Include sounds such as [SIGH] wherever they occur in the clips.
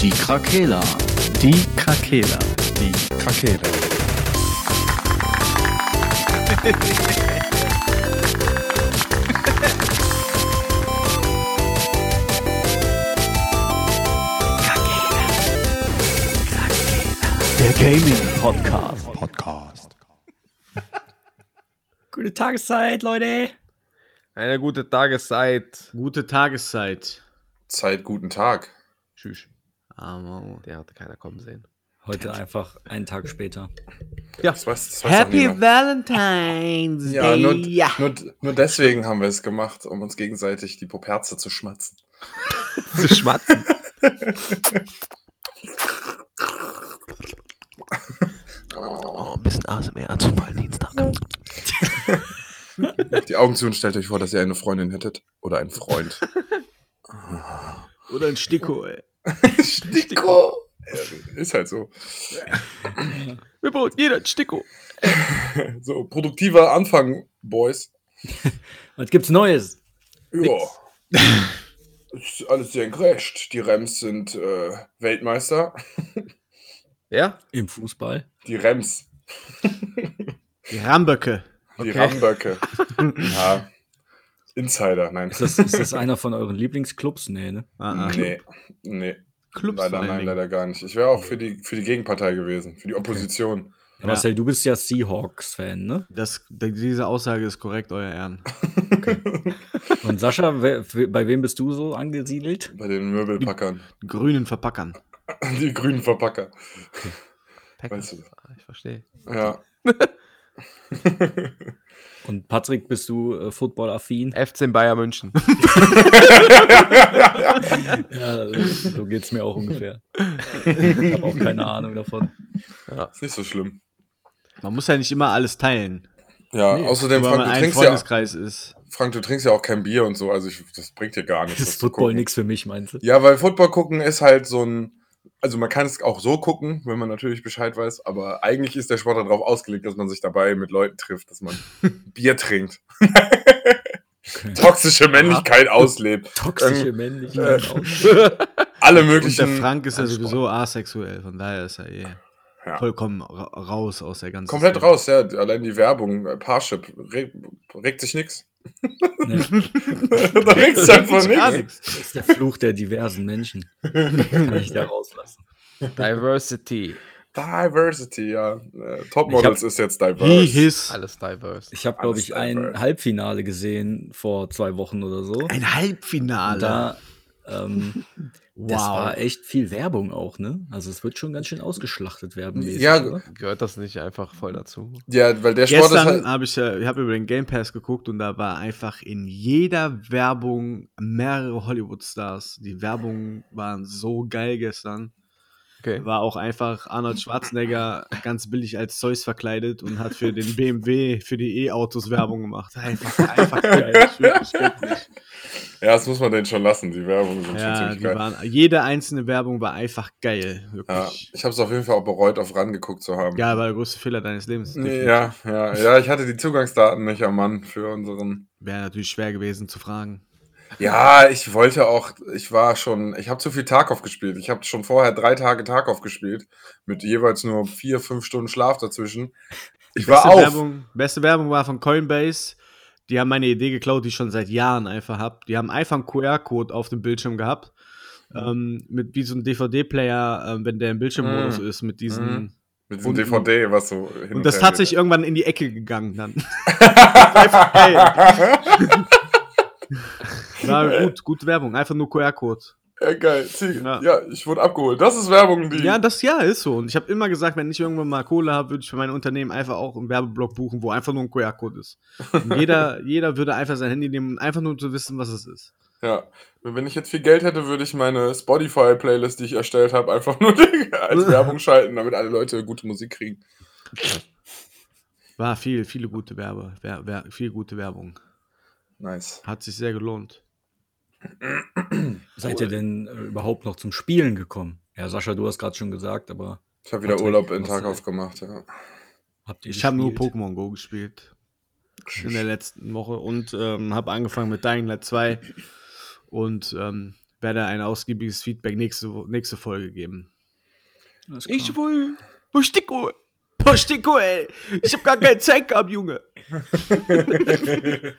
Die Krakela. Die Krakela. Die Krakela. Der Gaming Podcast. Podcast. Gute Tageszeit, Leute. Eine gute Tageszeit. Gute Tageszeit. Zeit, guten Tag. Tschüss. Aber Der hatte keiner kommen sehen. Heute einfach einen Tag später. Das weiß, das weiß Happy. Valentine's ja, Day. nur, Nur, nur deswegen haben wir es gemacht, um uns gegenseitig die Poperze zu schmatzen. [LAUGHS] Zu schmatzen. [LAUGHS] Oh, ein bisschen ASMR zum Valentinstag. Die Augen zu und stellt euch vor, dass ihr eine Freundin hättet. Oder einen Freund. Oder ein Sticko, ey. Sticko! Ja, Ist halt so. [LAUGHS] Wir brauchen jeder Sticko. So, produktiver Anfang, Boys. [LAUGHS] Was gibt's Neues? Ja. [LAUGHS] Ist alles sehr gerecht. Die Rems sind äh, Weltmeister. Ja? Im Fußball? Die Rems. Die Ramböcke. Die Okay. Ramböcke. ja. Insider, nein. Ist das, ist das einer von euren Lieblingsclubs? Nee, ne? Ah, ah. Nee, nee. Clubs leider nein, Dingen. leider gar nicht. Ich wäre auch für die, für die Gegenpartei gewesen, für die Opposition. Ja. Marcel, du bist ja Seahawks-Fan, ne? Das, diese Aussage ist korrekt, euer Ehren. [LAUGHS] Und Sascha, wer, bei wem bist du so angesiedelt? Bei den Möbelpackern. Grünen Verpackern. [LAUGHS] Die grünen Verpacker. Packers. Weißt du. Ah, Ich verstehe. Ja. [LAUGHS] Und Patrick, bist du äh, Football-affin? FC Bayern München. [LAUGHS] [LAUGHS] Ja, so geht's mir auch ungefähr. Ich habe auch keine Ahnung davon. Ist nicht so schlimm. Man muss ja nicht immer alles teilen. Ja, außerdem, Nur weil Frank man du, ein trinkst ja, Freundeskreis ist. Frank, du trinkst ja auch kein Bier und so, also ich, das bringt dir gar nichts. Das ist Football nichts für mich, meinst du? Ja, weil Football gucken ist halt so ein. Also man kann es auch so gucken, wenn man natürlich Bescheid weiß, aber eigentlich ist der Sport darauf ausgelegt, dass man sich dabei mit Leuten trifft, dass man [LAUGHS] Bier trinkt. [LAUGHS] Toxische Männlichkeit auslebt. Toxische Ähm, Männlichkeit. auch. Alle Und möglichen. der Frank ist ja sowieso asexuell, von daher ist er eh Ja. vollkommen ra raus aus der ganzen Komplett Szene. raus, ja. Allein die Werbung, äh, Parship, reg, regt sich nix. Nee, [LAUGHS] da sich einfach Gar nichts. das ist der Fluch der diversen Menschen. Kann ich da rauslassen. Diversity. Diversity, ja. Äh, Topmodels ist jetzt diverse. his. Alles diverse. Ich habe, glaube ich, ein diverse. Halbfinale gesehen vor zwei Wochen oder so. Ein Halbfinale. Und da, ähm, [LAUGHS] das wow. war echt viel Werbung auch, ne? Also es wird schon ganz schön ausgeschlachtet werden. Ja, oder? Gehört das nicht einfach voll dazu? Ja, weil der Sport ist Gestern halt. habe ich, äh, ich habe über den Game Pass geguckt und da war einfach in jeder Werbung mehrere Hollywood-Stars. Die Werbungen waren so geil gestern. Okay. War auch einfach Arnold Schwarzenegger ganz billig als Zeus verkleidet und hat für den BMW, für die E-Autos Werbung gemacht. Einfach, einfach geil. Ich wirklich göttlich. Ja, das muss man denen schon lassen. Die Werbungen sind schon Ja, ziemlich die geil. waren, jede einzelne Werbung war einfach geil. Ja, ich habe es auf jeden Fall auch bereut, auf RAN geguckt zu haben. Ja, war der größte Fehler deines Lebens. ja, ja, ja, ich hatte die Zugangsdaten nicht am Mann für unseren. Wäre natürlich schwer gewesen zu fragen. Ja, ich wollte auch, ich war schon, ich habe zu viel Tarkov gespielt. Ich habe schon vorher drei Tage Tarkov gespielt, mit jeweils nur vier, fünf Stunden Schlaf dazwischen. Ich war beste auf. Werbung, beste Werbung war von Coinbase. Die haben meine Idee geklaut, die ich schon seit Jahren einfach habe. Die haben einfach einen QR-Code auf dem Bildschirm gehabt. Ähm, mit wie so ein DVD-Player, ähm, wenn der im Bildschirmmodus Mm. ist, mit diesen. Mhm. Mit diesem Und- DVD, was so hin Und das hat sich irgendwann in die Ecke gegangen dann. [LAUGHS] einfach geil. [LAUGHS] War gut, gute Werbung, einfach nur QR-Code. Ja, geil. Ziel. Ja. Ja. ich wurde abgeholt. Das ist Werbung, die. Ja, das ja ist so. Und ich habe immer gesagt, wenn ich irgendwann mal Kohle habe, würde ich für mein Unternehmen einfach auch einen Werbeblock buchen, wo einfach nur ein QR-Code ist. Und [LAUGHS] jeder, jeder würde einfach sein Handy nehmen, einfach nur zu wissen, was es ist. Ja, wenn ich jetzt viel Geld hätte, würde ich meine Spotify-Playlist, die ich erstellt habe, einfach [LAUGHS] nur als [LAUGHS] Werbung schalten, damit alle Leute gute Musik kriegen. War viel, viele gute Werbe, wer, wer, viel gute Werbung. Nice. Hat sich sehr gelohnt. [CLEARS THROAT] Seid ihr denn äh, überhaupt noch zum Spielen gekommen? Ja, Sascha, du hast gerade schon gesagt, aber Ich habe wieder Urlaub in was- Tarkov gemacht, ja. habt ihr Ich habe nur? Pokémon Go gespielt. In der letzten Woche und ähm, habe angefangen mit Dying Light 2 und ähm, werde ein ausgiebiges Feedback nächste, nächste Folge geben. Klar. will. Wo Sticko? Sticko, ey? Ich hab gar keine Zeit gehabt, Junge. Der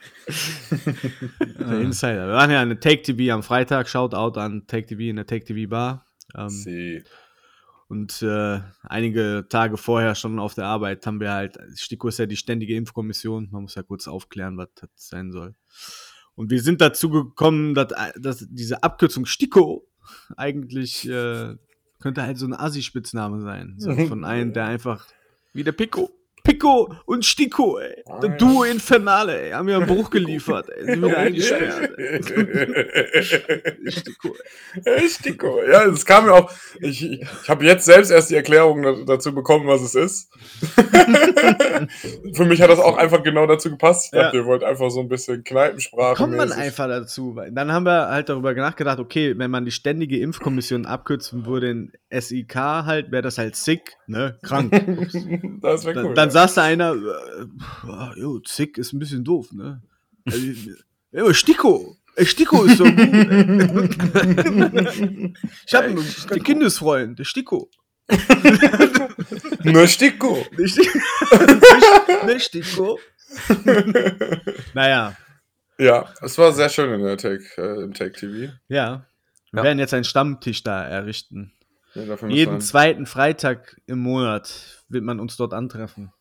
Insider. Wir waren ja eine Take TV am Freitag. Shoutout an Take TV in der Take TV Bar. Ähm, Sie. und äh, einige Tage vorher schon auf der Arbeit haben wir halt, STIKO ist ja die ständige Impfkommission, man muss ja kurz aufklären, was das sein soll. Und wir sind dazu gekommen, dass, dass diese Abkürzung STIKO eigentlich äh, könnte halt so ein Assi-Spitzname sein. So [LAUGHS] von einem, der einfach Wie der Pico. Pico und Stiko, ey. Das ja. Duo Infernale, ey. Haben mir einen Bruch [LAUGHS] geliefert, ey. Sind wieder eingesperrt, ey. [LAUGHS] Stiko, ey. Stiko. Ja, es kam mir auch. Ich, ich habe jetzt selbst erst die Erklärung da- dazu bekommen, was es ist. [LAUGHS] Für mich hat das auch einfach genau dazu gepasst. Ich dachte, Ja. ihr wollt einfach so ein bisschen Kneipensprache. Kommt man einfach dazu. Weil dann haben wir halt darüber nachgedacht, okay, wenn man die ständige Impfkommission abkürzen würde in SIK halt, wäre das halt sick, ne? Krank. Das wäre Dann, cool. dann ja. Sagst du einer, äh, jo, sick ist ein bisschen doof, ne? Also, aber Stiko. Stiko ist so gut. ich habe einen Kindesfreund, der Stiko. [LAUGHS] Nur Stiko. Der Stiko. [LAUGHS] Der naja, Ja, es war sehr schön in der Take, äh, im Take TV. ja. Wir Ja. werden jetzt einen Stammtisch da errichten. Ja, Jeden zweiten Freitag im Monat wird man uns dort antreffen.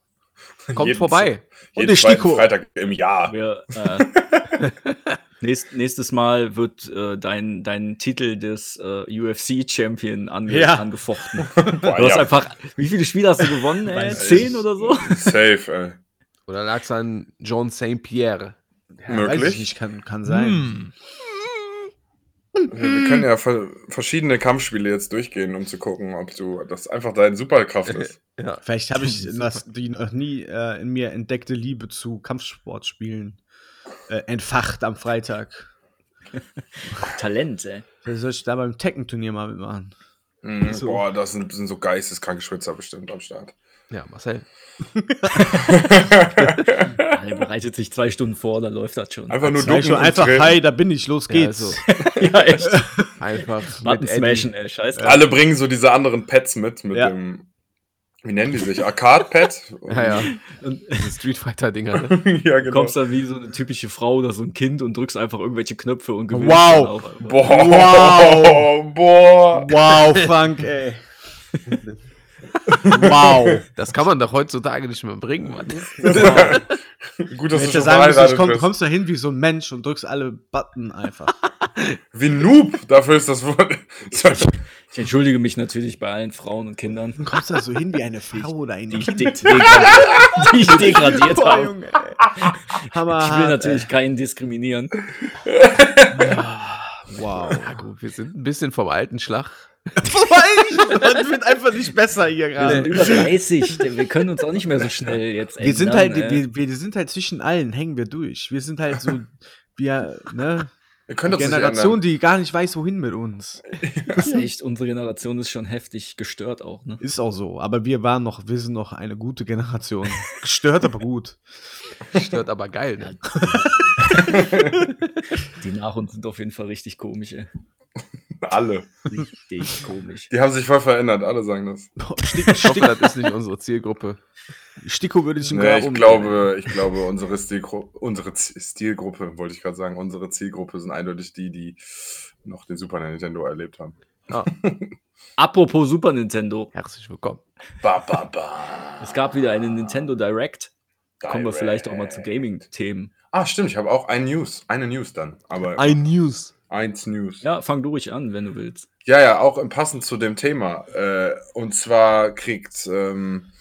Kommt jeden- vorbei. Und Jeden der zweiten Stiko. Freitag im Jahr. Wir, äh, [LAUGHS] nächst, nächstes Mal wird äh, dein, dein Titel des äh, UFC-Champion ange Ja. angefochten. [LAUGHS] Boah, Du hast ja, einfach, wie viele Spiele hast du gewonnen? Ey? Zehn ich. oder so? Safe, ey. Oder lag es an John St. Pierre? Ja, Möglich. Weiß ich nicht, kann, kann sein. Hm. Wir können ja ver verschiedene Kampfspiele jetzt durchgehen, um zu gucken, ob du das einfach deine Superkraft ist. [LAUGHS] Ja. Vielleicht habe ich [LAUGHS] das, die noch nie äh, in mir entdeckte Liebe zu Kampfsportspielen äh, entfacht am Freitag. [LAUGHS] Talent, ey. Vielleicht soll ich da beim Tekken-Turnier mal mitmachen. Mhm. So. Boah, das sind, sind so geisteskranke Schwitzer bestimmt am Start. Ja, Marcel. [LAUGHS] Er bereitet sich zwei Stunden vor, dann läuft das schon. Einfach nur ducken schon einfach, hi, da bin ich, los Ja, geht's. also, [LAUGHS] ja, echt. einfach Button smashen, ey. Scheiß drauf. Alle bringen so diese anderen Pads mit, mit Ja. dem, wie nennen die sich? Arcade-Pad? [LAUGHS] Ja, ja. Und Street Fighter-Dinger. Ne? ja, du genau. kommst dann wie so eine typische Frau oder so ein Kind und drückst einfach irgendwelche Knöpfe und gewinnst Wow. Boah, Wow. boah. Wow, Frank, ey. Wow. Das kann man doch heutzutage nicht mehr bringen, Mann. [LAUGHS] Gut, dass du Hätte schon sagen müssen, ich komm, bist. kommst da hin wie so ein Mensch und drückst alle Button einfach. [LAUGHS] Wie Noob, dafür ist das Wort. Ich entschuldige mich natürlich bei allen Frauen und Kindern, Du kommst da so hin wie eine Frau oder ein die ich, de degradiert, die ich [LAUGHS] degradiert Boah, habe. Junge, ey. Hammer. Ich will natürlich keinen diskriminieren. Wow. Ja, gut, wir sind ein bisschen vom alten Schlag. Das wird einfach nicht besser hier Wir sind gerade. über 30, denn wir können uns auch nicht mehr so schnell jetzt Wir sind ändern, halt, äh. wir, wir sind halt zwischen allen, hängen wir durch. Wir sind halt so, wir, ne, könnt die Generation, ändern. die gar nicht weiß, wohin mit uns. Das ist echt, unsere Generation ist schon heftig gestört auch, ne? Ist auch so. Aber wir waren noch, wir sind noch eine gute Generation. Gestört, aber gut. Stört aber geil, ne? [LAUGHS] Die nach uns sind auf jeden Fall richtig komisch, ey. Alle. Richtig komisch. Die haben sich voll verändert, alle sagen das. Stick, Ich hoffe, Stick, das ist nicht unsere Zielgruppe. Sticko würde ich im Nee, ich glaube, ich glaube, unsere, Stilgru unsere Stilgruppe, wollte ich gerade sagen, unsere Zielgruppe sind eindeutig die, die noch den Super Nintendo erlebt haben. Ah, [LAUGHS] Apropos Super Nintendo. herzlich willkommen. Ba, ba, ba. Es gab wieder eine Nintendo Direct. Kommen wir Direct. vielleicht auch mal zu Gaming-Themen. Ah, stimmt, ich habe auch ein News. Eine News dann. Aber Ein News. Eins News. Ja, fang du ruhig an, wenn du willst. Ja, ja, auch im passend zu dem Thema. Äh, und zwar kriegt ähm,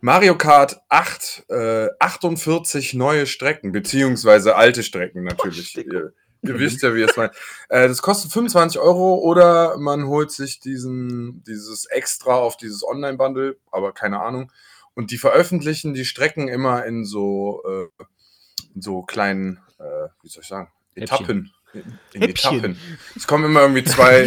Mario Kart 8 äh, 48 neue Strecken, beziehungsweise alte Strecken natürlich. Sticko. ihr, ihr wisst ja, wie es meint. Äh, das kostet 25 Euro oder man holt sich diesen, dieses Extra auf dieses Online-Bundle, aber keine Ahnung. Und die veröffentlichen die Strecken immer in so, äh, in so kleinen, äh, wie soll ich sagen, Häppchen. Etappen. In, in Häppchen. Etappen. Es kommen immer irgendwie zwei,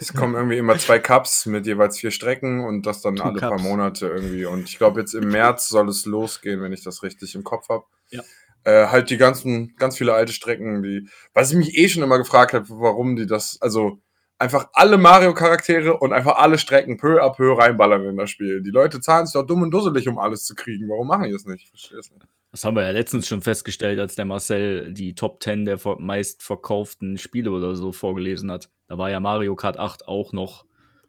es kommen irgendwie immer zwei Cups mit jeweils vier Strecken und das dann Two alle paar Cups. Monate irgendwie. Und ich glaube, jetzt im März soll es losgehen, wenn ich das richtig im Kopf habe. Ja. Äh, halt die ganzen, ganz viele alte Strecken, die, was ich mich eh schon immer gefragt habe, warum die das, also einfach alle Mario-Charaktere und einfach alle Strecken peu à peu reinballern in das Spiel. Die Leute zahlen sich doch dumm und dusselig, um alles zu kriegen. Warum machen die das nicht? Ich verstehe es nicht. Das haben wir ja letztens schon festgestellt, als der Marcel die Top 10 der ver- meistverkauften Spiele oder so vorgelesen hat. Da war ja Mario Kart 8 auch noch,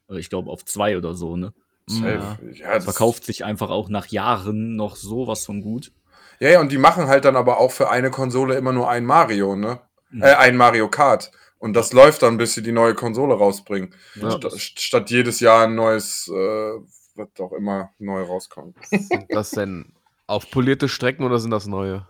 äh, ich glaube, auf zwei oder so, ne? Safe. Ja, das- Verkauft sich einfach auch nach Jahren noch sowas von gut. Ja, ja, und die machen halt dann aber auch für eine Konsole immer nur ein Mario, ne? Mhm. Äh, ein Mario Kart. Und das läuft dann, bis sie die neue Konsole rausbringen. Ja, das- statt jedes Jahr ein neues, äh, was auch immer neu rauskommt. Sind das denn aufpolierte Strecken oder sind das neue?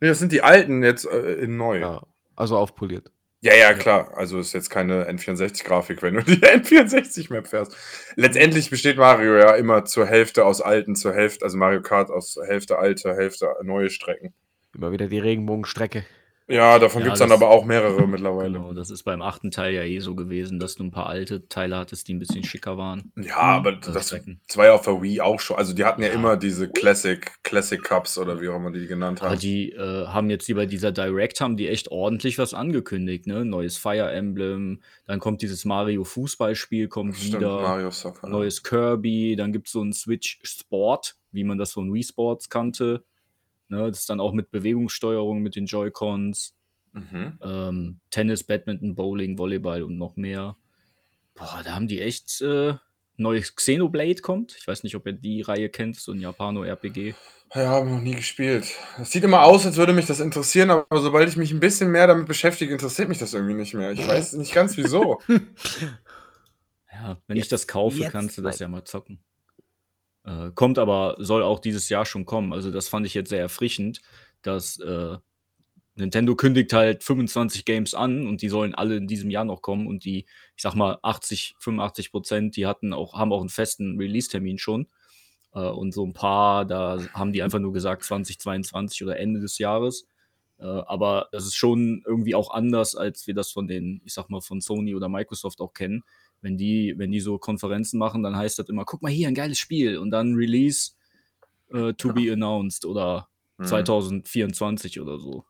Nee, das sind die alten jetzt äh, in neu. Ja. Ja, also aufpoliert. ja, klar. Also ist jetzt keine N64-Grafik, wenn du die [LAUGHS] N64-Map fährst. Letztendlich besteht Mario ja immer zur Hälfte aus alten, zur Hälfte, also Mario Kart aus Hälfte alte, Hälfte neue Strecken. Immer wieder die Regenbogenstrecke. Ja, davon Ja, gibt es dann aber auch mehrere mittlerweile. Genau, das ist beim achten Teil ja eh so gewesen, dass du ein paar alte Teile hattest, die ein bisschen schicker waren. Ja, aber Also das, das war ja auf der Wii auch schon. Also die hatten ja, Ja. immer diese Classic, Classic Cups oder wie auch immer die genannt Aber haben. die äh, haben jetzt hier bei dieser Direct haben die echt ordentlich was angekündigt, ne? Neues Fire Emblem, dann kommt dieses Mario Fußballspiel, kommt Stimmt, wieder. Soccer. neues Kirby, dann gibt es so ein Switch Sport, wie man das von Wii Sports kannte. Ne, das ist dann auch mit Bewegungssteuerung mit den Joy-Cons, Mhm. ähm, Tennis, Badminton, Bowling, Volleyball und noch mehr. Boah, da haben die echt äh, neues Xenoblade kommt. Ich weiß nicht, ob ihr die Reihe kennt, so ein Japano-RPG. Ja, habe noch nie gespielt. Es sieht immer aus, als würde mich das interessieren, aber sobald ich mich ein bisschen mehr damit beschäftige, interessiert mich das irgendwie nicht mehr. Ich weiß nicht ganz wieso. [LAUGHS] Ja, wenn ich das kaufe, jetzt kannst du das ja mal zocken. Äh, kommt aber, soll auch dieses Jahr schon kommen. Also das fand ich jetzt sehr erfrischend, dass äh, Nintendo kündigt halt 25 Games an und die sollen alle in diesem Jahr noch kommen und die, ich sag mal, 80, 85 Prozent, die hatten auch, haben auch einen festen Release-Termin schon. Äh, und so ein paar, da haben die einfach nur gesagt 2022 oder Ende des Jahres. Äh, aber das ist schon irgendwie auch anders, als wir das von den, ich sag mal, von Sony oder Microsoft auch kennen wenn die, wenn die so Konferenzen machen, dann heißt das immer, guck mal hier, ein geiles Spiel und dann Release äh, to be announced oder Hm. 2024 oder so.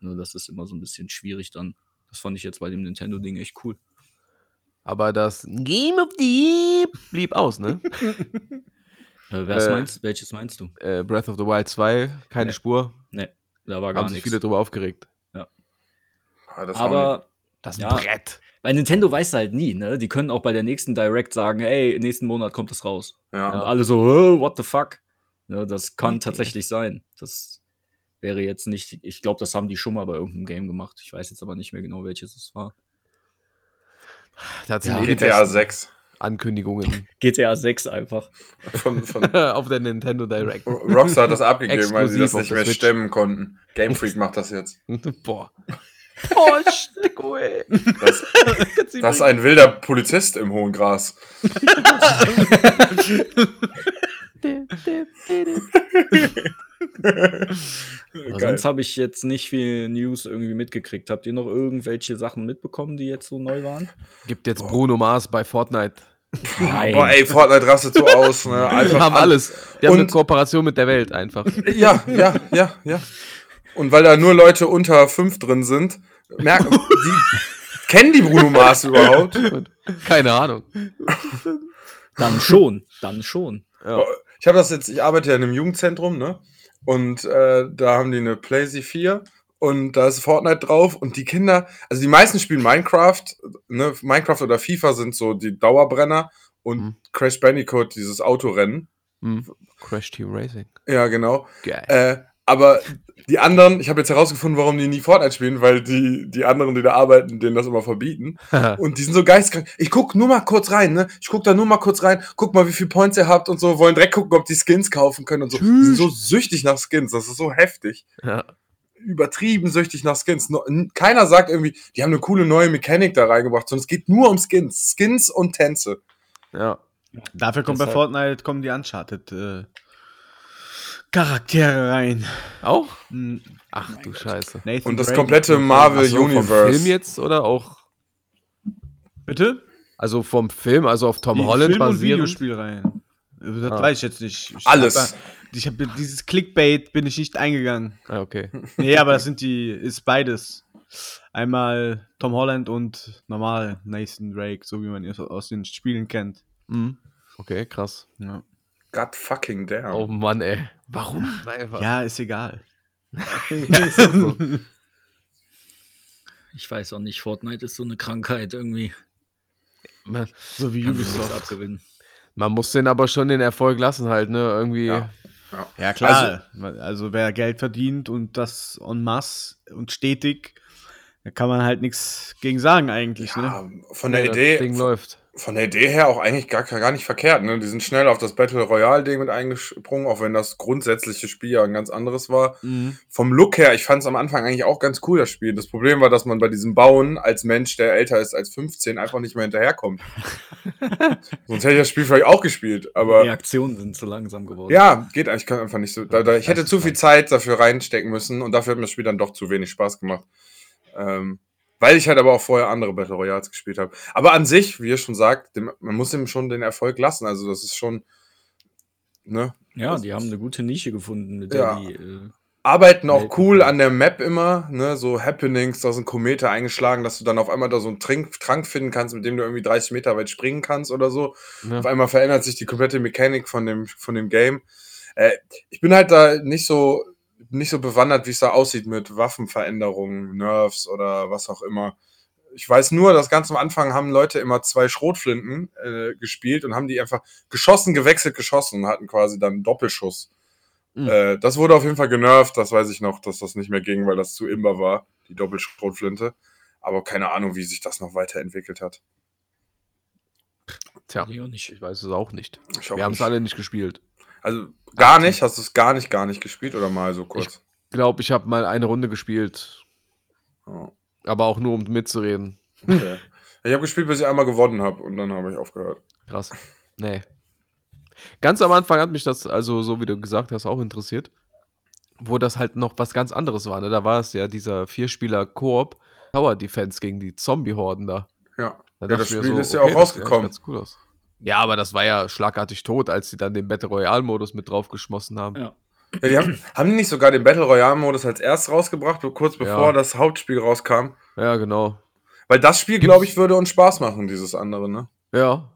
Ne, das ist immer so ein bisschen schwierig dann. Das fand ich jetzt bei dem Nintendo-Ding echt cool. Aber das Game of the Year blieb aus, ne? [LAUGHS] Äh, was Äh, meinst, welches meinst du? äh, Breath of the Wild 2, keine Nee. Spur. Ne, da war gar Haben sich nichts. viele drüber aufgeregt. Ah, das Aber Das Ja. Brett. Bei Nintendo weißt du halt nie, ne? Die können auch bei der nächsten Direct sagen, ey, nächsten Monat kommt das raus. ja. Und alle so, "Hä, what the fuck? Ne, das kann tatsächlich sein. Das wäre jetzt nicht, ich glaube, das haben die schon mal bei irgendeinem Game gemacht. Ich weiß jetzt aber nicht mehr genau, welches es war. Sind Ja. eh GTA besten 6 Ankündigungen [LAUGHS] GTA 6 einfach. von, von [LAUGHS] auf der Nintendo Direct. Rockstar hat das abgegeben, weil sie das nicht mehr Switch. stemmen konnten. Game Freak macht das jetzt. [LAUGHS] Boah. Oh, Stecko, ey. Das, das ist ein wilder Polizist im hohen Gras. Sonst habe ich jetzt nicht viel News irgendwie mitgekriegt. Habt ihr noch irgendwelche Sachen mitbekommen, die jetzt so neu waren? Gibt jetzt Bruno Mars bei Fortnite. Nein. Boah, ey, Fortnite rastet so aus. Ne? Die Einfach haben an- alles. Die haben eine Kooperation mit der Welt einfach. Ja, ja, ja, ja. Und weil da nur Leute unter fünf drin sind, merken die. Kennen die Bruno Mars überhaupt? Keine Ahnung. Dann schon, dann schon. Ja. Ich habe das jetzt, ich arbeite ja in einem Jugendzentrum, ne? Und äh, da haben die eine PlayStation 4 und da ist Fortnite drauf und die Kinder, also die meisten spielen Minecraft, ne? Minecraft oder FIFA sind so die Dauerbrenner und Mhm. Crash Bandicoot, dieses Autorennen. Hm. Crash Team Racing. Ja, genau. Geil. Äh, aber die anderen, ich habe jetzt herausgefunden, warum die nie Fortnite spielen, weil die, die anderen, die da arbeiten, denen das immer verbieten. [LAUGHS] Und die sind so geistkrank. Ich guck nur mal kurz rein, ne? Ich guck da nur mal kurz rein, guck mal, wie viel Points ihr habt und so, wollen direkt gucken, ob die Skins kaufen können und so. Die sind so süchtig nach Skins, das ist so heftig. ja. Übertrieben süchtig nach Skins. Keiner sagt irgendwie, die haben eine coole neue Mechanik da reingebracht, sondern es geht nur um Skins. Skins und Tänze. ja. Dafür kommt bei Fortnite kommen die Uncharted äh, Charaktere rein. Auch? Hm, Ach du Scheiße. Nathan Und das Drake komplette und. Marvel Ach so, vom Universe. Film jetzt oder auch? Bitte? Also vom Film, also auf Tom Die Holland Film- und basierend? Videospiel rein. Das Ah. weiß ich jetzt nicht. Ich Alles. hab ich habe dieses Clickbait bin ich nicht eingegangen. Ah, okay. [LAUGHS] Nee, aber das sind die, ist beides. Einmal Tom Holland und normal Nathan Drake, so wie man es aus den Spielen kennt. Mhm. Okay, krass. Ja, God fucking damn. Oh Mann, ey. Warum? [LAUGHS] Ja ist egal. [LAUGHS] [LAUGHS] Ich weiß auch nicht, Fortnite ist so eine Krankheit irgendwie. Man, So wie Ubisoft. abgewinnen. man muss den aber schon den Erfolg lassen halt, ne? Irgendwie. Ja. Ja, klar. Also, wer Geld verdient und das en masse und stetig, da kann man halt nichts gegen sagen eigentlich. Ne? Ja, von Nee, der das Idee, Ding läuft. Von der Idee her auch eigentlich gar, gar nicht verkehrt. Ne? Die sind schnell auf das Battle Royale Ding mit eingesprungen, auch wenn das grundsätzliche Spiel ja ein ganz anderes war. Mhm. Vom Look her, ich fand es am Anfang eigentlich auch ganz cool, das Spiel. Das Problem war, dass man bei diesem Bauen als Mensch, der älter ist als 15, einfach nicht mehr hinterherkommt. [LAUGHS] Sonst hätte ich das Spiel vielleicht auch gespielt, aber Reaktionen sind zu langsam geworden. ja, geht eigentlich kann einfach nicht so. Da, da, ich hätte zu viel Zeit dafür reinstecken müssen und dafür hat mir das Spiel dann doch zu wenig Spaß gemacht. Ähm, weil ich halt aber auch vorher andere Battle Royals gespielt habe. Aber an sich, wie ihr schon sagt, dem, man muss ihm schon den Erfolg lassen. Also das ist schon, ne? Ja, die haben eine gute Nische gefunden, mit Ja. der die. Äh, Arbeiten auch cool an der Map immer, ne? So Happenings, da sind Komete eingeschlagen, dass du dann auf einmal da so einen Trink, Trank finden kannst, mit dem du irgendwie 30 Meter weit springen kannst oder so. Ja. Auf einmal verändert sich die komplette Mechanik von dem, von dem Game. Äh, ich bin halt da nicht so, nicht so bewandert, wie es da aussieht mit Waffenveränderungen, Nerfs oder was auch immer. Ich weiß nur, dass ganz am Anfang haben Leute immer zwei Schrotflinten äh, gespielt und haben die einfach geschossen, gewechselt, geschossen und hatten quasi dann einen Doppelschuss. Mhm. Äh, das wurde auf jeden Fall genervt, das weiß ich noch, dass das nicht mehr ging, weil das zu imbar war, die Doppelschrotflinte. Aber keine Ahnung, wie sich das noch weiterentwickelt hat. Tja, ich auch nicht. ich weiß es auch nicht. Ich auch Wir haben es alle nicht gespielt. Also gar nicht? Hast du es gar nicht, gar nicht gespielt oder mal so kurz? Ich glaube, ich habe mal eine Runde gespielt, Ja. aber auch nur um mitzureden. Okay. Ich habe gespielt, bis ich einmal gewonnen habe und dann habe ich aufgehört. Krass. Nee. Ganz am Anfang hat mich das, also so wie du gesagt hast, auch interessiert. Wo das halt noch was ganz anderes war. Ne? Da war es ja dieser Vierspieler-Koop Tower Defense gegen die Zombie-Horden da. Ja. Da Ja, das Spiel so, ist ja okay, auch das sieht rausgekommen. Ganz cool aus. Ja, aber das war ja schlagartig tot, als sie dann den Battle Royale-Modus mit draufgeschmissen haben. Ja. Ja, die haben, haben die nicht sogar den Battle Royale-Modus als erstes rausgebracht, kurz bevor Ja. das Hauptspiel rauskam? Ja, genau. Weil das Spiel, glaube ich, würde uns Spaß machen, dieses andere, ne? Ja.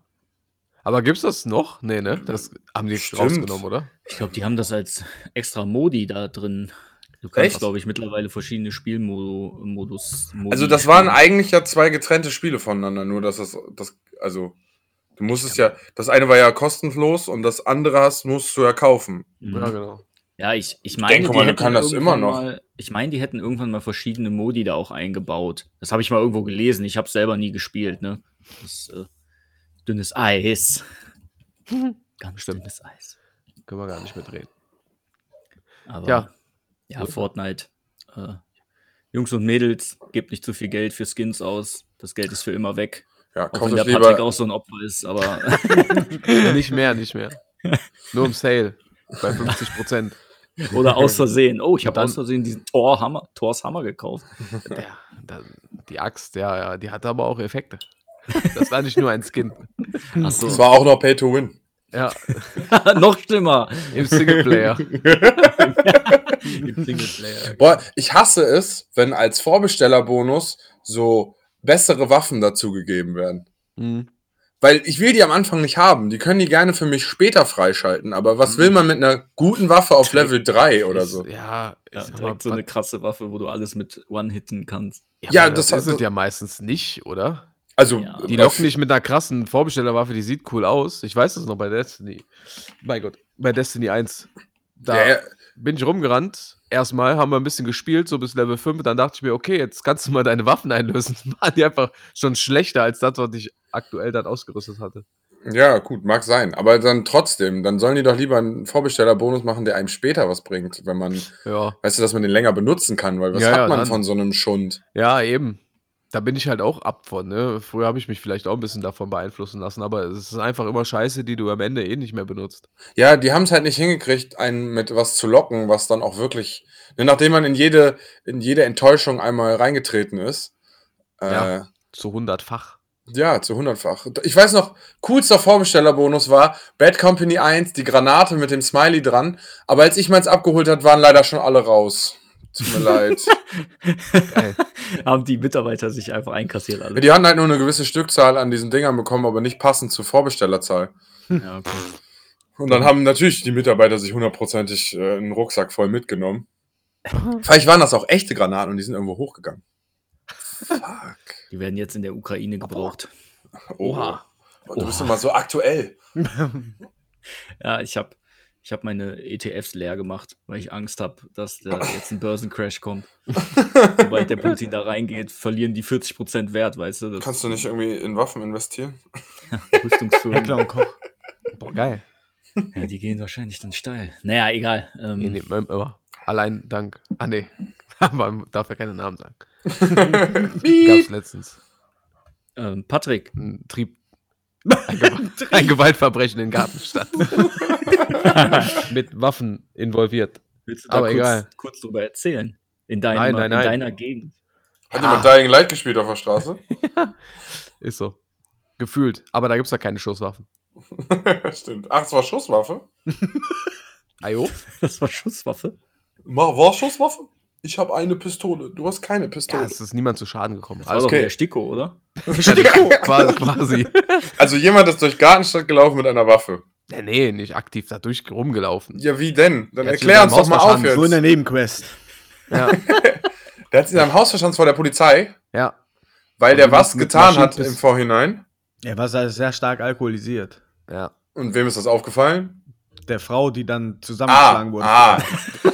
Aber gibt's das noch? Nee, ne? Das haben die Stimmt. rausgenommen, oder? Ich glaube, die haben das als extra Modi da drin. Du kannst, glaube ich, mittlerweile verschiedene Spielmodus. Modi Also das waren eigentlich ja zwei getrennte Spiele voneinander, nur dass das, das also du musstest ja, das eine war ja kostenlos und das andere hast, musst du ja kaufen. Mhm. Ja, genau. Ja, ich, ich meine, denke die hätten kann das immer irgendwann noch. Mal, ich meine, die hätten irgendwann mal verschiedene Modi da auch eingebaut. Das habe ich mal irgendwo gelesen. Ich habe selber nie gespielt, ne? Das äh, dünnes Eis. [LAUGHS] Ganz Stimmt. dünnes Eis. Können wir gar nicht mitreden. Aber Ja. ja. Fortnite. Äh, Jungs und Mädels, gebt nicht zu viel Geld für Skins aus. Das Geld ist für immer weg. Ja, Auch wenn der Patrick lieber, auch so ein Opfer ist, aber [LAUGHS] nicht mehr, nicht mehr. [LAUGHS] Nur im Sale. Bei 50 Prozent. oder aus Versehen. Oh, ich habe aus Versehen diesen Thor Hammer, Thors Hammer gekauft. [LAUGHS] Ja, da- die Axt, ja, ja, die hatte aber auch Effekte. Das war nicht nur ein Skin. Achso, das war auch noch Pay to Win. Ja, noch schlimmer. im Singleplayer. Im Singleplayer. Boah, ich hasse es, wenn als Vorbestellerbonus so bessere Waffen dazugegeben werden. Mhm. Weil ich will die am Anfang nicht haben. Die können die gerne für mich später freischalten. Aber was will man mit einer guten Waffe auf Level [LAUGHS] 3 oder so? Ja, Ja, direkt so eine krasse Waffe, wo du alles mit One hitten kannst. ja, Ja, das das, hat- ist es ja meistens nicht, oder? Also, Ja. Die bei- locken nicht mit einer krassen Vorbestellerwaffe, die sieht cool aus. Ich weiß das noch bei Destiny. Mein Gott, bei Destiny 1. Da Ja, ja. bin ich rumgerannt. Erstmal haben wir ein bisschen gespielt, so bis Level 5. Dann dachte ich mir, okay, jetzt kannst du mal deine Waffen einlösen. [LAUGHS] Waren die einfach schon schlechter als das, was ich aktuell dann ausgerüstet hatte. Ja, gut, mag sein. Aber dann trotzdem, dann sollen die doch lieber einen Vorbestellerbonus machen, der einem später was bringt, wenn man, Ja, weißt du, dass man den länger benutzen kann, weil was Ja, hat ja, man dann. von so einem Schund? ja, eben. Da bin ich halt auch ab von. Ne? Früher habe ich mich vielleicht auch ein bisschen davon beeinflussen lassen, aber es ist einfach immer Scheiße, die du am Ende eh nicht mehr benutzt. Ja, die haben es halt nicht hingekriegt, einen mit was zu locken, was dann auch wirklich, ne, nachdem man in jede, in jede Enttäuschung einmal reingetreten ist, äh, ja. Zu hundertfach. Ja, zu hundertfach. Ich weiß noch, coolster Vorbestellerbonus war Bad Company 1, die Granate mit dem Smiley dran. Aber als ich meins abgeholt hat, waren leider schon alle raus. Tut mir leid. Geil. [LAUGHS] Haben die Mitarbeiter sich einfach einkassiert alle. Die hatten halt nur eine gewisse Stückzahl an diesen Dingern bekommen, aber nicht passend zur Vorbestellerzahl. Ja, okay. Und dann haben natürlich die Mitarbeiter sich hundertprozentig äh, einen Rucksack voll mitgenommen. [LAUGHS] Vielleicht waren das auch echte Granaten und die sind irgendwo hochgegangen. Fuck. Die werden jetzt in der Ukraine gebraucht. Oha. Und du bist immer so aktuell. [LAUGHS] Ja, ich habe ich hab meine ETFs leer gemacht, weil ich Angst habe, dass da [LAUGHS] jetzt ein Börsencrash kommt. [LAUGHS] Sobald der Putin da reingeht, verlieren die 40% Wert, weißt du? Das Kannst du nicht irgendwie in Waffen investieren? Rüstungsfirmen. Heckler und Koch. Boah, geil. Ja, die gehen wahrscheinlich dann steil. Naja, egal. Ähm, Nee, nee, aber allein dank. Ah, nee. [LAUGHS] Aber man darf ja keine Namen sagen. Gab's letztens. ähm, Patrick, Ein Trieb. Ein, Gew ein Gewaltverbrechen in Gartenstadt. Mit Waffen involviert. willst du da Aber kurz, egal. kurz drüber erzählen? In, deinem, Nein, nein, in nein. deiner Gegend. Hat jemand Dying Light gespielt auf der Straße? [LAUGHS] Ist so. Gefühlt. Aber da gibt's ja keine Schusswaffen. [LAUGHS] Stimmt. Ach, es war Schusswaffe? [LAUGHS] Ajo? Das war Schusswaffe. War Schusswaffe? Ich habe eine Pistole. Du hast keine Ja, Pistole. es ist niemand zu Schaden gekommen. Das doch okay. der Sticko, oder? quasi. quasi. Also jemand ist durch Gartenstadt gelaufen mit einer Waffe. Ja, nee, nicht aktiv da durch rumgelaufen. Ja, wie denn? Dann erklär uns doch mal auf verstanden. So in der jetzt. Nebenquest. Ja, [LAUGHS] Der hat sich in seinem Haus verstanden vor der Polizei, ja. weil Und der mit- was getan hat im Vorhinein. Er war sehr stark alkoholisiert. ja. Und wem ist das aufgefallen? Der Frau, die dann Ah, zusammengeschlagen wurde. ah.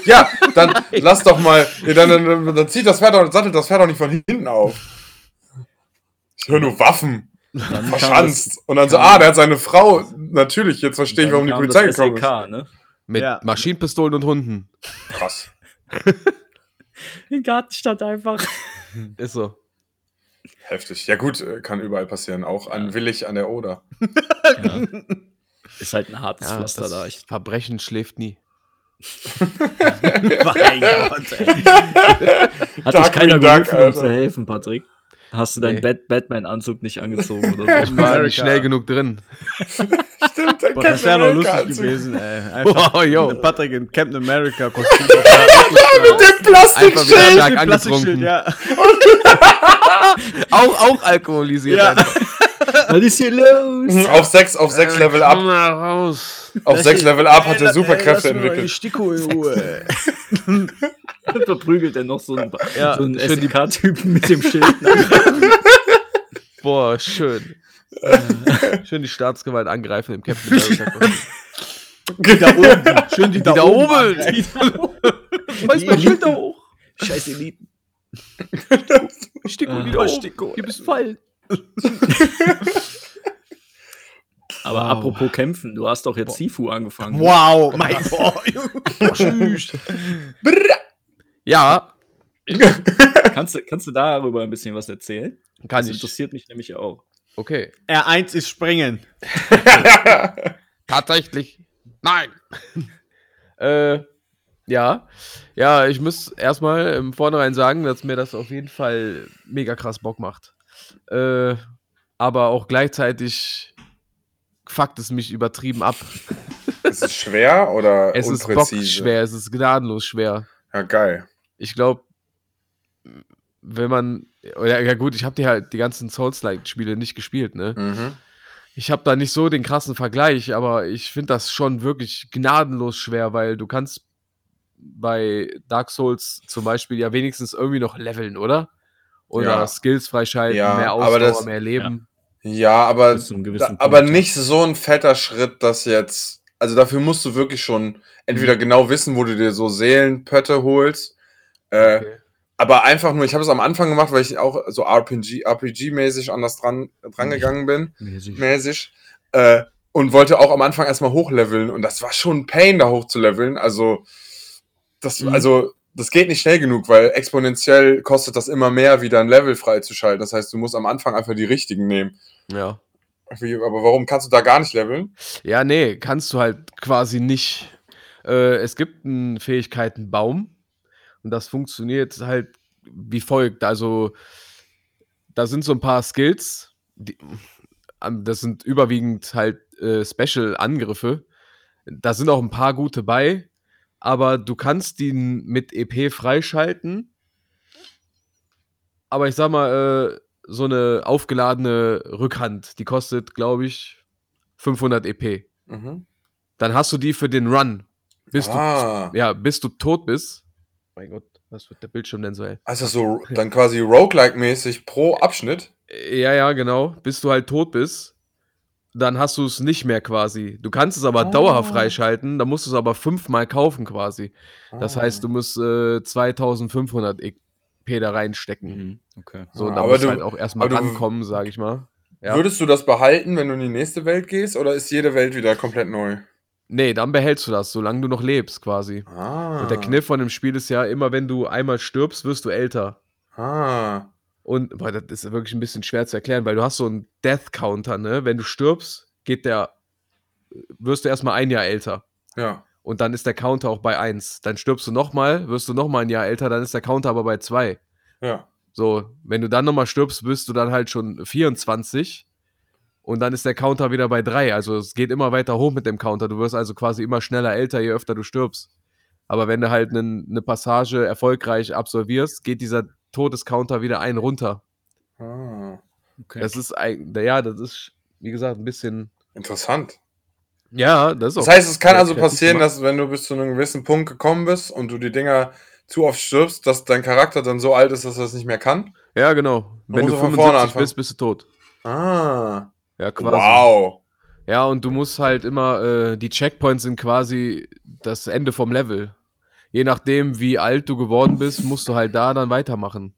Ja, dann [LAUGHS] lass doch mal. Nee, dann, dann, dann zieht das Pferd doch, sattelt das Pferd doch nicht von hinten auf. Ich höre nur Waffen. Dann Verschanzt. Und dann so, ah, der hat seine Frau. Natürlich, jetzt verstehe ich, warum die Polizei das gekommen ist. SEK, ne? Mit Ja. Maschinenpistolen und Hunden. Krass. [LAUGHS] In Gartenstadt einfach. Ist so. Heftig. Ja, gut, äh, kann überall passieren. Auch an Willig an der Oder. Ja. Ist halt ein hartes Ja, Pflaster das da. Ich, Verbrechen schläft nie. [LAUGHS] Mein Gott, ey. [LAUGHS] hat dich Dark keiner Dark, gerufen, um zu helfen, Patrick? Hast du deinen Nee. Bat Batman-Anzug nicht angezogen oder [LAUGHS] so? Ich war nicht schnell genug drin. [LAUGHS] Stimmt, der Boah, das wäre doch lustig America-Anzug. gewesen, ey. [LAUGHS] Einfach Wow, yo. Patrick in Captain America Kostüm. Mit dem Plastikschild! Mit Plastikschild, angetrunken. ja. Auch, auch alkoholisiert. Ja. Was ist hier los? Auf 6 auf sechs Level up. mal raus. Auf 6 Level up hat er Superkräfte mal die entwickelt. Sticko in Ruhe. [LAUGHS] Verprügelt er noch so einen, Ja, so einen SEK-Typen mit dem Schild. [LAUGHS] Boah, schön. [LAUGHS] schön die Staatsgewalt angreifen im Captain America. Die da oben. Schön die, Die da, da oben. oben. Weiß mein Schild da hoch. Scheiß Eliten. Sticko wieder hoch. Sticko, Du bist fallen. Aber Wow. apropos kämpfen, du hast doch jetzt Sifu angefangen. Wow, mein Gott. Tschüss. Ja, [LAUGHS] Kannst, du, kannst du darüber ein bisschen was erzählen? kann das ich. interessiert mich nämlich auch. Okay. R1 ist springen. [LAUGHS] Tatsächlich. Nein. [LAUGHS] äh, ja. Ja, ich muss erstmal im Vornherein sagen, dass mir das auf jeden Fall mega krass Bock macht. Äh, aber auch gleichzeitig fuckt es mich übertrieben ab. Ist es schwer oder Es ist unpräzise? bockschwer, es ist gnadenlos schwer. Ja, geil. Ich glaube, wenn man, oder, ja gut, ich habe die halt die ganzen Souls-like-Spiele nicht gespielt, ne? Mhm. Ich habe da nicht so den krassen Vergleich, aber ich finde das schon wirklich gnadenlos schwer, weil du kannst bei Dark Souls zum Beispiel ja wenigstens irgendwie noch leveln, oder? Oder Ja. Skills freischalten, Ja, mehr aber Ausdauer, das- mehr Leben. Ja, aber, da, aber nicht so ein fetter Schritt, dass jetzt. Also dafür musst du wirklich schon entweder genau wissen, wo du dir so Seelenpötte holst. Äh, Okay. Aber einfach nur, ich habe es am Anfang gemacht, weil ich auch so RPG, RPG-mäßig anders dran, dran gegangen bin. mäßig. Äh, und wollte auch am Anfang erstmal hochleveln. Und das war schon ein Pain, da hochzuleveln. Also, das, Mhm. also, das geht nicht schnell genug, weil exponentiell kostet das immer mehr, wieder ein Level freizuschalten. Das heißt, du musst am Anfang einfach die richtigen nehmen. Ja. Wie, aber warum kannst du da gar nicht leveln? Ja, nee, kannst du halt quasi nicht. Äh, es gibt einen Fähigkeitenbaum und das funktioniert halt wie folgt. Also, da sind so ein paar Skills, die, am- das sind überwiegend halt äh, Special-Angriffe. Da sind auch ein paar gute bei, aber du kannst die mit EP freischalten. Aber ich sag mal, äh, so eine aufgeladene Rückhand, die kostet, glaube ich, 500 EP. Mhm. Dann hast du die für den Run. Bis ah. du, ja, bis du tot bist. Mein Gott, was wird der Bildschirm denn so hell? Also so dann quasi Roguelike-mäßig pro Abschnitt. Ja, ja, genau. Bis du halt tot bist, dann hast du es nicht mehr quasi. Du kannst es aber Ah. dauerhaft freischalten, dann musst du es aber fünfmal kaufen quasi. Das Ah. heißt, du musst äh, 2500 EP da reinstecken. Mhm. Okay. So, Ah, da aber musst du halt auch erstmal rankommen, sag ich mal. Ja. Würdest du das behalten, wenn du in die nächste Welt gehst, oder ist jede Welt wieder komplett neu? Nee, dann behältst du das, solange du noch lebst quasi. Ah. Und der Kniff von dem Spiel ist ja, immer wenn du einmal stirbst, wirst du älter. Ah. Und boah, das ist wirklich ein bisschen schwer zu erklären, weil du hast so einen Death Counter, ne? Wenn du stirbst, geht der, wirst du erstmal ein Jahr älter. Ja. Und dann ist der Counter auch bei 1. Dann stirbst du nochmal, wirst du nochmal ein Jahr älter, dann ist der Counter aber bei 2. Ja. So, wenn du dann nochmal stirbst, bist du dann halt schon 24. Und dann ist der Counter wieder bei 3. Also es geht immer weiter hoch mit dem Counter. Du wirst also quasi immer schneller älter, je öfter du stirbst. Aber wenn du halt eine ne Passage erfolgreich absolvierst, geht dieser Todescounter wieder ein runter. Ah. okay. Das ist ein, ja, das ist, wie gesagt, ein bisschen. Interessant. Ja, das ist Das auch heißt, es kann also passieren, dass wenn du bis zu einem gewissen Punkt gekommen bist und du die Dinger zu oft stirbst, dass dein Charakter dann so alt ist, dass er es nicht mehr kann? Ja, genau. Wenn du er von vorne 75 anfangen. bist, bist du tot. Ah. Ja, quasi. Wow. Ja, und du musst halt immer, äh, die Checkpoints sind quasi das Ende vom Level. Je nachdem, wie alt du geworden bist, musst du halt da dann weitermachen.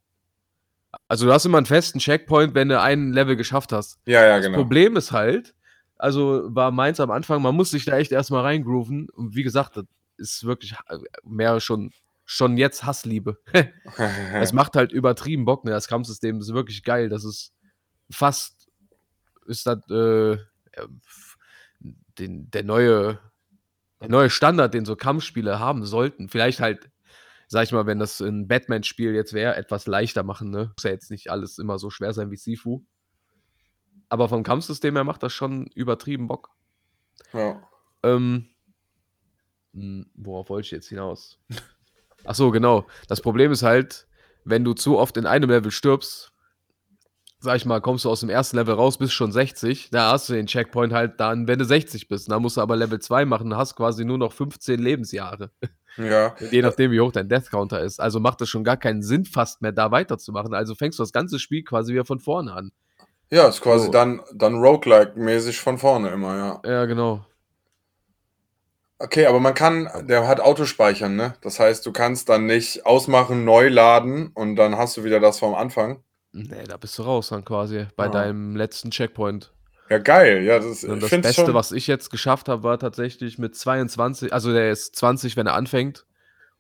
Also du hast immer einen festen Checkpoint, wenn du ein Level geschafft hast. Ja, ja, Das genau. Problem ist halt, also war meins am Anfang, man muss sich da echt erstmal reingrooven. Und wie gesagt, das ist wirklich äh, mehr schon, schon jetzt Hassliebe. [LAUGHS] [LAUGHS] Es macht halt übertrieben Bock, ne? Das Kampfsystem ist wirklich geil. Das ist fast, ist das, äh, den, der neue, der neue Standard, den so Kampfspiele haben sollten. Vielleicht halt, sag ich mal, wenn das ein Batman-Spiel jetzt wäre, etwas leichter machen, ne? Muss ja jetzt nicht alles immer so schwer sein wie Sifu. Aber vom Kampfsystem her macht das schon übertrieben Bock. ja. Ähm, hm, worauf wollte ich jetzt hinaus? [LAUGHS] Ach so, genau. Das Problem ist halt, wenn du zu oft in einem Level stirbst, sag ich mal, kommst du aus dem ersten Level raus, bist schon 60, da hast du den Checkpoint halt dann, wenn du 60 bist. Dann musst du aber Level 2 machen, hast quasi nur noch 15 Lebensjahre. ja. [LAUGHS] Je nachdem, wie hoch dein Death Counter ist. Also macht es schon gar keinen Sinn, fast mehr da weiterzumachen. Also fängst du das ganze Spiel quasi wieder von vorne an. Ja, ist quasi So. dann, dann Roguelike-mäßig von vorne immer, ja. Ja, genau. Okay, aber man kann, der hat Autospeichern, ne? Das heißt, du kannst dann nicht ausmachen, neu laden und dann hast du wieder das vom Anfang. Nee, da bist du raus dann quasi bei Ah. deinem letzten Checkpoint. Ja, geil. Ja, das, Und ich das Beste, schon. was ich jetzt geschafft habe, war tatsächlich mit 22, also der ist 20, wenn er anfängt,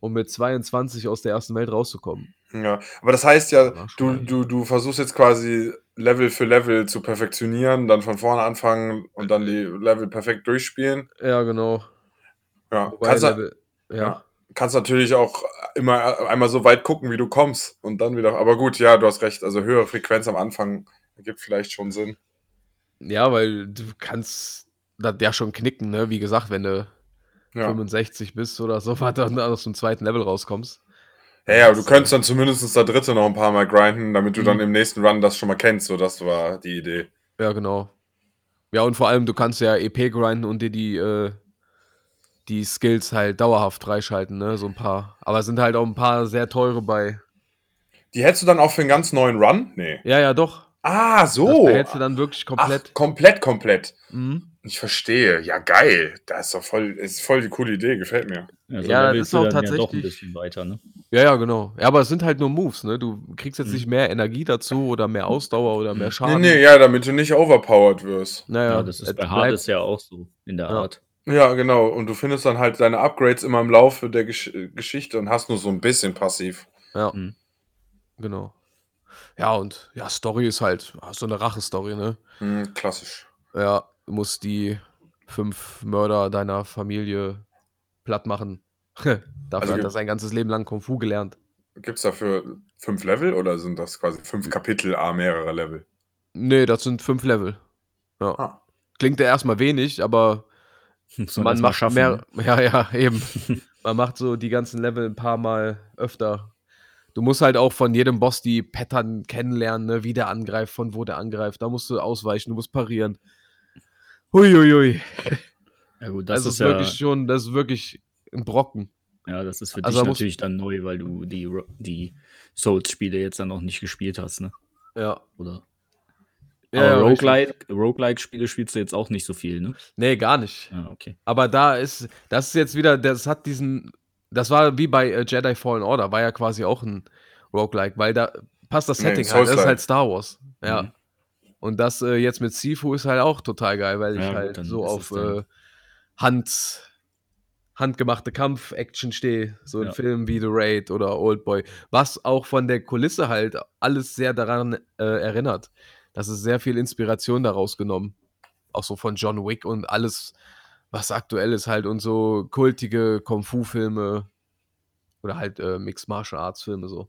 um mit 22 aus der ersten Welt rauszukommen. Ja, aber das heißt ja, War du, du, du versuchst jetzt quasi Level für Level zu perfektionieren, dann von vorne anfangen und dann die Level perfekt durchspielen. Ja, genau. Ja, Wobei kannst, Level, ja. ja. Kannst natürlich auch immer einmal so weit gucken, wie du kommst und dann wieder. Aber gut, ja, du hast recht. Also höhere Frequenz am Anfang ergibt vielleicht schon Sinn. ja, weil du kannst das ja schon knicken, ne? Wie gesagt, wenn du Ja, 65 bist oder so, [LAUGHS] weiter und dann aus dem zweiten Level rauskommst. ja, ja aber du könntest dann zumindest der dritte noch ein paar Mal grinden, damit du Mhm. dann im nächsten Run das schon mal kennst. So, das war die Idee. Ja, genau. Ja, und vor allem, du kannst ja EP grinden und dir die, äh, die Skills halt dauerhaft freischalten, ne? So ein paar. Aber es sind halt auch ein paar sehr teure bei. Die hättest du dann auch für einen ganz neuen Run? Nee. Ja, ja, doch. Ah, Das so. behältst du dann wirklich komplett. Ach, komplett, komplett. Mhm. Ich verstehe. Ja, geil. Das ist doch voll, ist voll die coole Idee. Gefällt mir. Ja, so Ja, das ist auch dann ja doch ein tatsächlich- bisschen weiter, ne? Ja, ja, genau. Ja, aber es sind halt nur Moves, ne? Du kriegst jetzt Mhm. nicht mehr Energie dazu oder mehr Ausdauer oder mehr. Schaden. Nee, nee, ja, damit du nicht overpowered wirst. Naja, Ja, das ist bei Hades ja auch so in der Ja. Art. Ja, genau. Und du findest dann halt deine Upgrades immer im Laufe der Gesch Geschichte und hast nur so ein bisschen passiv. Ja, Mhm. genau. Ja, und ja, Story ist halt ah, so eine Rache-Story, ne? Hm, klassisch. Ja, du musst die fünf Mörder deiner Familie platt machen. [LAUGHS] Dafür Also hat er sein ganzes Leben lang Kung Fu gelernt. Gibt es dafür fünf Level oder sind das quasi fünf Kapitel A mehrere Level? Nee, das sind fünf Level. Ja. Ah. Klingt ja erstmal wenig, aber Muss man macht mehr. [LAUGHS] Ja, ja, eben. [LAUGHS] man macht so die ganzen Level ein paar Mal öfter. Du musst halt auch von jedem Boss die Pattern kennenlernen, ne? wie der angreift, von wo der angreift. Da musst du ausweichen, du musst parieren. Huiuiui. [LAUGHS] Ja gut, Das, das, ist ja, wirklich schon, das ist wirklich ein Brocken. ja, das ist für Also dich natürlich dann neu, weil du die, die Souls-Spiele jetzt dann noch nicht gespielt hast, ne? Ja. Oder? Ja. Roguelike, Roguelike-Spiele spielst du jetzt auch nicht so viel, ne? Nee, gar nicht. Ja, okay. Aber da ist, das ist jetzt wieder, das hat diesen, das war wie bei äh, Jedi Fallen Order, war ja quasi auch ein Roguelike, weil da passt das Nee, Setting halt, das ist halt Star Wars. Ja. Mhm. Und das äh, jetzt mit Sifu ist halt auch total geil, weil ich Ja, halt so auf äh, Hand, handgemachte Kampf-Action stehe, so in Ja. Filmen wie The Raid oder Oldboy, was auch von der Kulisse halt alles sehr daran äh, erinnert. Das ist sehr viel Inspiration daraus genommen. Auch so von John Wick und alles, was aktuell ist halt und so kultige Kung-Fu-Filme oder halt äh, Mixed Martial Arts-Filme so.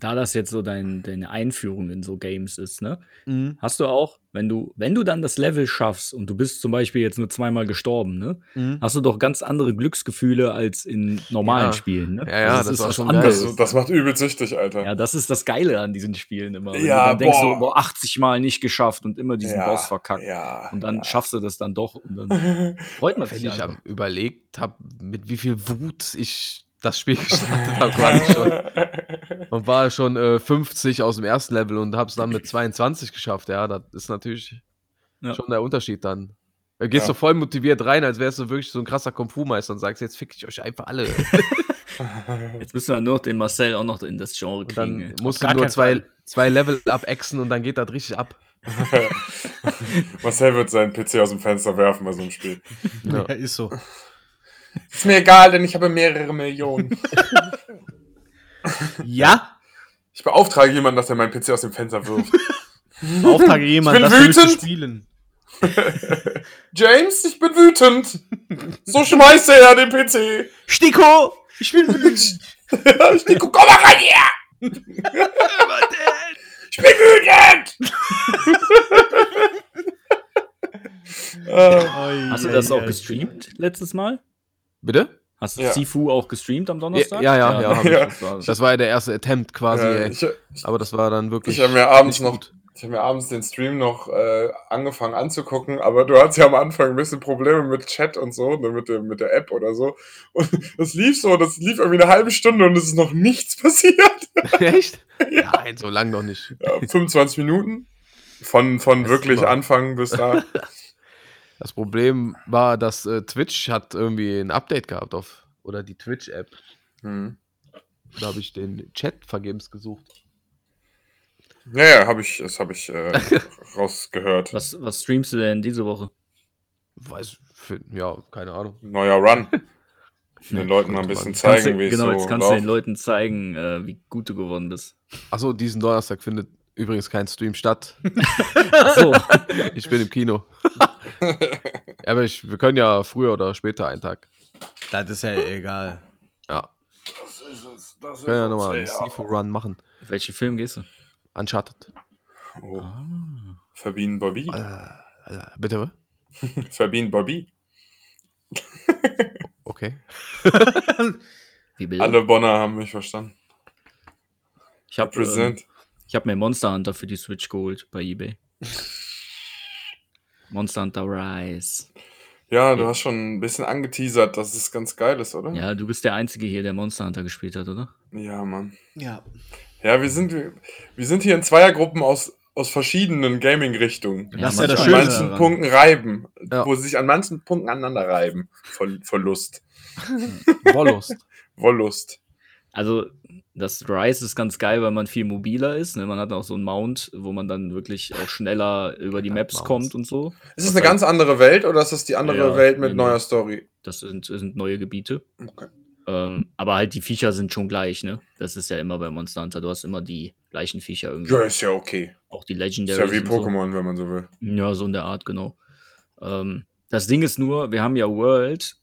Da das jetzt so dein, deine Einführung in so Games ist, ne? Mhm. Hast du auch, wenn du, wenn du dann das Level schaffst und du bist zum Beispiel jetzt nur zweimal gestorben, ne? Mhm. Hast du doch ganz andere Glücksgefühle als in normalen Ja. Spielen, ne? Ja, ja, das ist war was schon geil. anderes. Das, das macht übel süchtig, Alter. Ja, das ist das Geile an diesen Spielen immer. Wenn Ja, du dann denkst boah. boah, 80 Mal nicht geschafft und immer diesen Boss verkackt. Ja, Und dann ja. schaffst du das dann doch und dann [LAUGHS] freut man Wenn sich ich einfach. am überlegt habe, mit wie viel Wut ich das Spiel gestartet habe, war ich schon. Und war schon äh, 50 aus dem ersten Level und habe es dann mit 22 geschafft. Ja, das ist natürlich Ja. schon der Unterschied dann. Da gehst Ja. du voll motiviert rein, als wärst du wirklich so ein krasser Kung-Fu-Meister und sagst, jetzt fick ich euch einfach alle. [LAUGHS] Jetzt müssen wir nur den Marcel auch noch in das Genre Und kriegen. dann musst du nur zwei, Fall. zwei Level abexen und dann geht das richtig ab. [LAUGHS] Marcel wird seinen PC aus dem Fenster werfen bei so einem Spiel. Ja. [LAUGHS] Ja, ist so. Ist mir egal, denn ich habe mehrere Millionen. [LAUGHS] Ja? Ich beauftrage jemanden, dass er meinen PC aus dem Fenster wirft. Beauftrage jemanden, bin das für mich zu wütend. spielen. [LAUGHS] James, ich bin wütend. So schmeißt er den PC. Stiko! Ich bin wütend. [LAUGHS] denk, komm mal rein hier. ich bin wütend. Hast du das auch gestreamt letztes Mal? Bitte? Hast du Ja. Sifu auch gestreamt am Donnerstag? Ja, ja, ja, ich. Ja. Das war, Das war ja der erste Attempt quasi, ja, ich ich, Aber das war dann wirklich. ich habe mir abends nicht noch, ich habe mir abends den Stream noch äh, angefangen anzugucken, aber du hattest ja am Anfang ein bisschen Probleme mit Chat und so, ne, mit, der, mit der App oder so. Und [LAUGHS] das lief so, das lief irgendwie eine halbe Stunde und es ist noch nichts [LAUGHS] passiert. [LAUGHS] Echt? Nein, so lang noch nicht. Ja, 25 Minuten. Von, von Das wirklich Anfang bis da. Das Problem war, dass äh, Twitch hat irgendwie ein Update gehabt auf oder die Twitch-App. Hm. Da habe ich den Chat vergebens gesucht. Ja, ja, habe ich, das habe ich äh, [LAUGHS] rausgehört. was, was streamst du denn diese Woche? Weiß, für, ja, keine Ahnung. Neuer Run. [LAUGHS] Den Leuten mal ein bisschen zeigen, Kannst du, wie es genau, so jetzt kannst du den. Leuten zeigen, äh, wie gut du geworden bist. Achso, diesen Donnerstag findet übrigens kein Stream statt. [LAUGHS] Achso, Ich bin im Kino. Aber ich, wir können ja früher oder später einen Tag. Das ist ja egal. Ja, Das ist es. Das können ja nochmal einen ja. Sifu-Run machen. welchen Film gehst du? Uncharted. Oh, Verbienen Bobby. Äh, äh, bitte? [LAUGHS] Verbienen Bobby. [LAUGHS] Okay. Alle Bonner haben mich verstanden. Ich habe ähm, ich hab mir Monster Hunter für die Switch geholt bei eBay. [LAUGHS] Monster Hunter Rise. Ja, du hast schon ein bisschen angeteasert, dass es ganz geil ist, oder? Ja, du bist der Einzige hier, der Monster Hunter gespielt hat, oder? Ja, Mann. Ja. Ja, wir sind, wir sind hier in Zweiergruppen aus, aus verschiedenen Gaming-Richtungen. Ja, Das ist ja das An Schöne manchen daran. Punkten reiben, Ja. wo sie sich an manchen Punkten aneinander reiben. Vor, vor Lust. [LAUGHS] Wollust. Wollust. Also, das Rise ist ganz geil, weil man viel mobiler ist. Ne? Man hat auch so einen Mount, wo man dann wirklich auch schneller über die Maps kommt und so. Ist es eine ganz andere Welt oder ist es die andere Ja, Welt mit nee, nee. neuer Story? Das sind, sind neue Gebiete. Okay. Ähm, aber halt die Viecher sind schon gleich, ne? Das ist ja immer bei Monster Hunter. Du hast immer die gleichen Viecher irgendwie. Ja, ist ja okay. Auch die Ist Legendary. ja wie Pokémon, wenn man so will. Ja, so in der Art, genau. Ähm, das Ding ist nur, wir haben ja World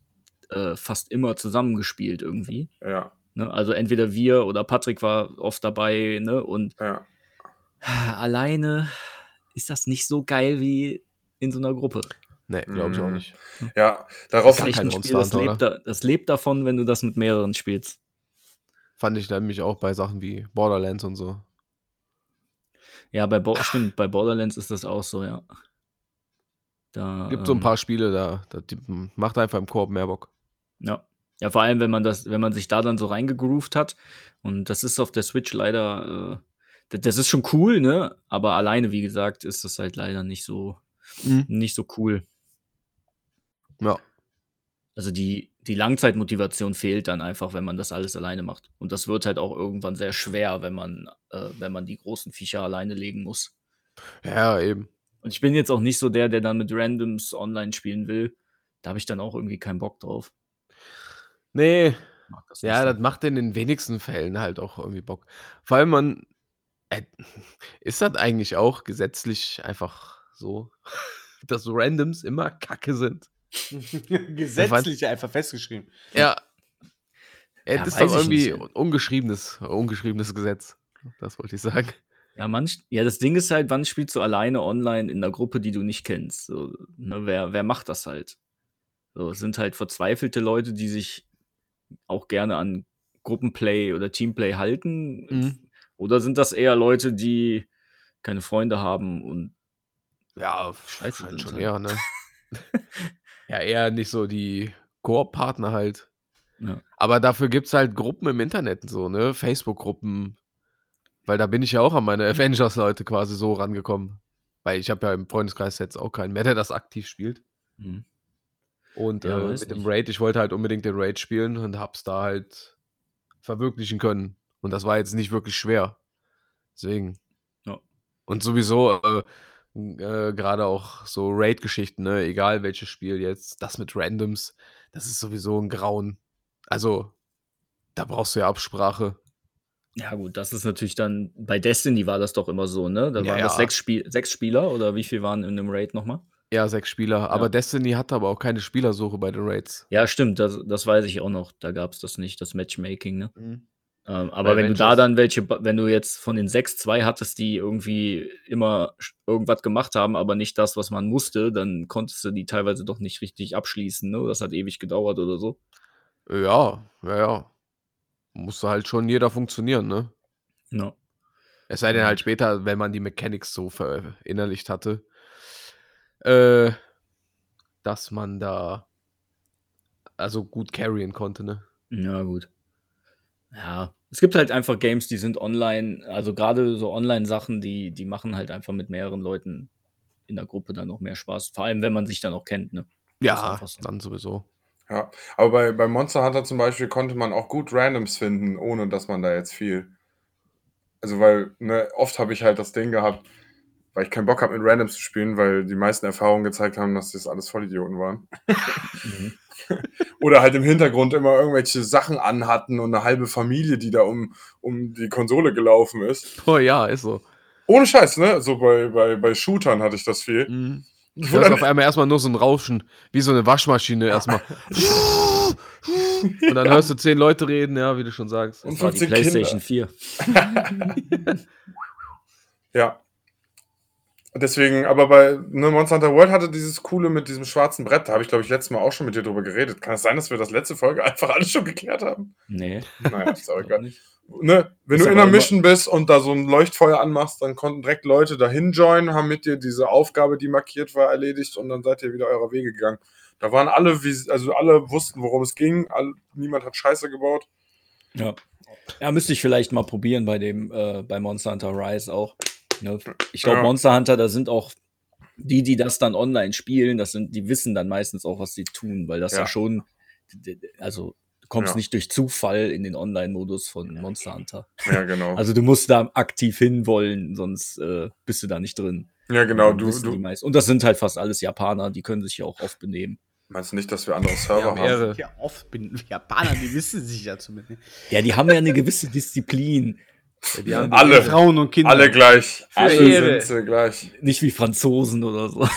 äh, fast immer zusammengespielt irgendwie. Ja, Ne? Also entweder wir oder Patrick war oft dabei, ne? Und ja. alleine ist das nicht so geil wie in so einer Gruppe. Nee, glaube ich auch Mhm. nicht. Ja, darauf Das kein ein Spiel, das lebt, da, das lebt davon, wenn du das mit mehreren spielst. Fand ich nämlich auch bei Sachen wie Borderlands und so. Ja, bei Bo stimmt, bei Borderlands ist das auch so, ja. Da, Gibt so ein ähm, paar Spiele, da, da die, macht einfach im Koop mehr Bock. Ja. Ja, vor allem, wenn man das, wenn man sich da dann so reingegroovt hat. Und das ist auf der Switch leider, äh, das ist schon cool, ne? Aber alleine, wie gesagt, ist das halt leider nicht so, nicht so cool. Ja. Also die, die Langzeitmotivation fehlt dann einfach, wenn man das alles alleine macht. Und das wird halt auch irgendwann sehr schwer, wenn man, äh, wenn man die großen Viecher alleine legen muss. Ja, eben. Und ich bin jetzt auch nicht so der, der dann mit Randoms online spielen will. Da habe ich dann auch irgendwie keinen Bock drauf. Nee, das ja, so. das macht in den wenigsten Fällen halt auch irgendwie Bock. Vor allem man, äh, [LAUGHS] ist das eigentlich auch gesetzlich einfach so, [LAUGHS] dass Randoms immer Kacke sind? [LAUGHS] Gesetzlich einfach festgeschrieben. Ja. Ja, Ja, das ist doch ich nicht. irgendwie ungeschriebenes, ungeschriebenes Gesetz. Das wollte ich sagen. Ja, manch, ja, das Ding ist halt, wann spielst du alleine online in einer Gruppe, die du nicht kennst? So, ne, wer, wer macht das halt? So, es sind halt verzweifelte Leute, die sich auch gerne an Gruppenplay oder Teamplay halten. Mhm. Oder sind das eher Leute, die keine Freunde haben und Ja, Scheiße sind schon halt. eher, ne? [LAUGHS] ja, eher nicht so die Koop-Partner halt. Ja. Aber dafür gibt es halt Gruppen im Internet, und so, ne? Facebook-Gruppen. Weil da bin ich ja auch an meine Avengers-Leute quasi so rangekommen. Weil ich habe ja im Freundeskreis jetzt auch keinen mehr, der das aktiv spielt. hm. Und Ja, äh, mit dem. Raid, ich wollte halt unbedingt den Raid spielen und hab's da halt verwirklichen können. Und das war jetzt nicht wirklich schwer. Deswegen. Ja. Und sowieso, äh, äh, gerade auch so Raid-Geschichten, ne? egal welches Spiel jetzt, das mit Randoms, das ist sowieso ein Grauen. Also, da brauchst du ja Absprache. Ja, gut, das ist natürlich dann, bei Destiny war das doch immer so, ne? Da Ja, waren das ja. sechs, Spiel, sechs Spieler oder wie viel waren in dem Raid nochmal? Ja, sechs Spieler. Aber Ja. Destiny hatte aber auch keine Spielersuche bei den Raids. Ja, stimmt, das, das weiß ich auch noch. Da gab es das nicht, das Matchmaking, ne? Mhm. Ähm, aber Bei wenn du da Avengers. dann welche, wenn du jetzt von den sechs zwei hattest, die irgendwie immer irgendwas gemacht haben, aber nicht das, was man musste, dann konntest du die teilweise doch nicht richtig abschließen, ne? Das hat ewig gedauert oder so. Ja, ja, ja. Musste halt schon jeder funktionieren, ne? Ja. Es sei denn halt später, wenn man die Mechanics so verinnerlicht hatte, äh, dass man da also gut carryen konnte, ne? Ja, gut. Ja, es gibt halt einfach Games, die sind online, also gerade so Online-Sachen, die, die machen halt einfach mit mehreren Leuten in der Gruppe dann noch mehr Spaß. Vor allem, wenn man sich dann auch kennt, ne? Ja, so. dann sowieso. Ja, aber bei, bei Monster Hunter zum Beispiel konnte man auch gut Randoms finden, ohne dass man da jetzt viel. Also, weil, ne, oft habe ich halt das Ding gehabt, weil ich keinen Bock habe, mit Randoms zu spielen, weil die meisten Erfahrungen gezeigt haben, dass das alles Vollidioten waren. Mhm. [LAUGHS] Oder halt im Hintergrund immer irgendwelche Sachen anhatten und eine halbe Familie, die da um, um die Konsole gelaufen ist. Oh ja, ist so. Ohne Scheiß, ne? So bei, bei, bei Shootern hatte ich das viel. Mhm. Hörst dann- auf einmal erstmal nur so ein Rauschen, wie so eine Waschmaschine erstmal. [LAUGHS] Und dann hörst du zehn Leute reden, ja, wie du schon sagst. Und Das war die 15 Kinder. PlayStation 4. [LAUGHS] Ja. Deswegen, aber bei ne, Monster Hunter World hatte dieses coole mit diesem schwarzen Brett. Da habe ich, glaube ich, letztes Mal auch schon mit dir drüber geredet. Kann es sein, dass wir das letzte Folge [LAUGHS] einfach alles schon geklärt haben? Nee. Naja, ist auch egal. nicht. Ne, wenn Ist du in einer Mission bist und da so ein Leuchtfeuer anmachst, dann konnten direkt Leute dahin joinen, haben mit dir diese Aufgabe, die markiert war, erledigt und dann seid ihr wieder eurer Wege gegangen. Da waren alle, also alle wussten, worum es ging. All, niemand hat Scheiße gebaut. Ja. ja, müsste ich vielleicht mal probieren bei dem, äh, bei Monster Hunter Rise auch. Ne? Ich glaube, Ja. Monster Hunter, da sind auch die, die das dann online spielen, das sind, die wissen dann meistens auch, was sie tun, weil das ja, Ja. schon, also du kommst Ja. nicht durch Zufall in den Online-Modus von Monster Hunter. Ja, genau. [LAUGHS] Also du musst da aktiv hinwollen, sonst äh, bist du da nicht drin. ja, genau. Du, du meisten. Und das sind halt fast alles Japaner, die können sich ja auch oft benehmen. meinst nicht, dass wir andere Server Ja, haben? Ja, oft bin Japaner, die wissen sich ja zumindest. Ja, die haben ja eine gewisse Disziplin. Die haben- Alle. Frauen und Kinder. Alle gleich. Alle sind sie gleich. Nicht wie Franzosen oder so. [LAUGHS]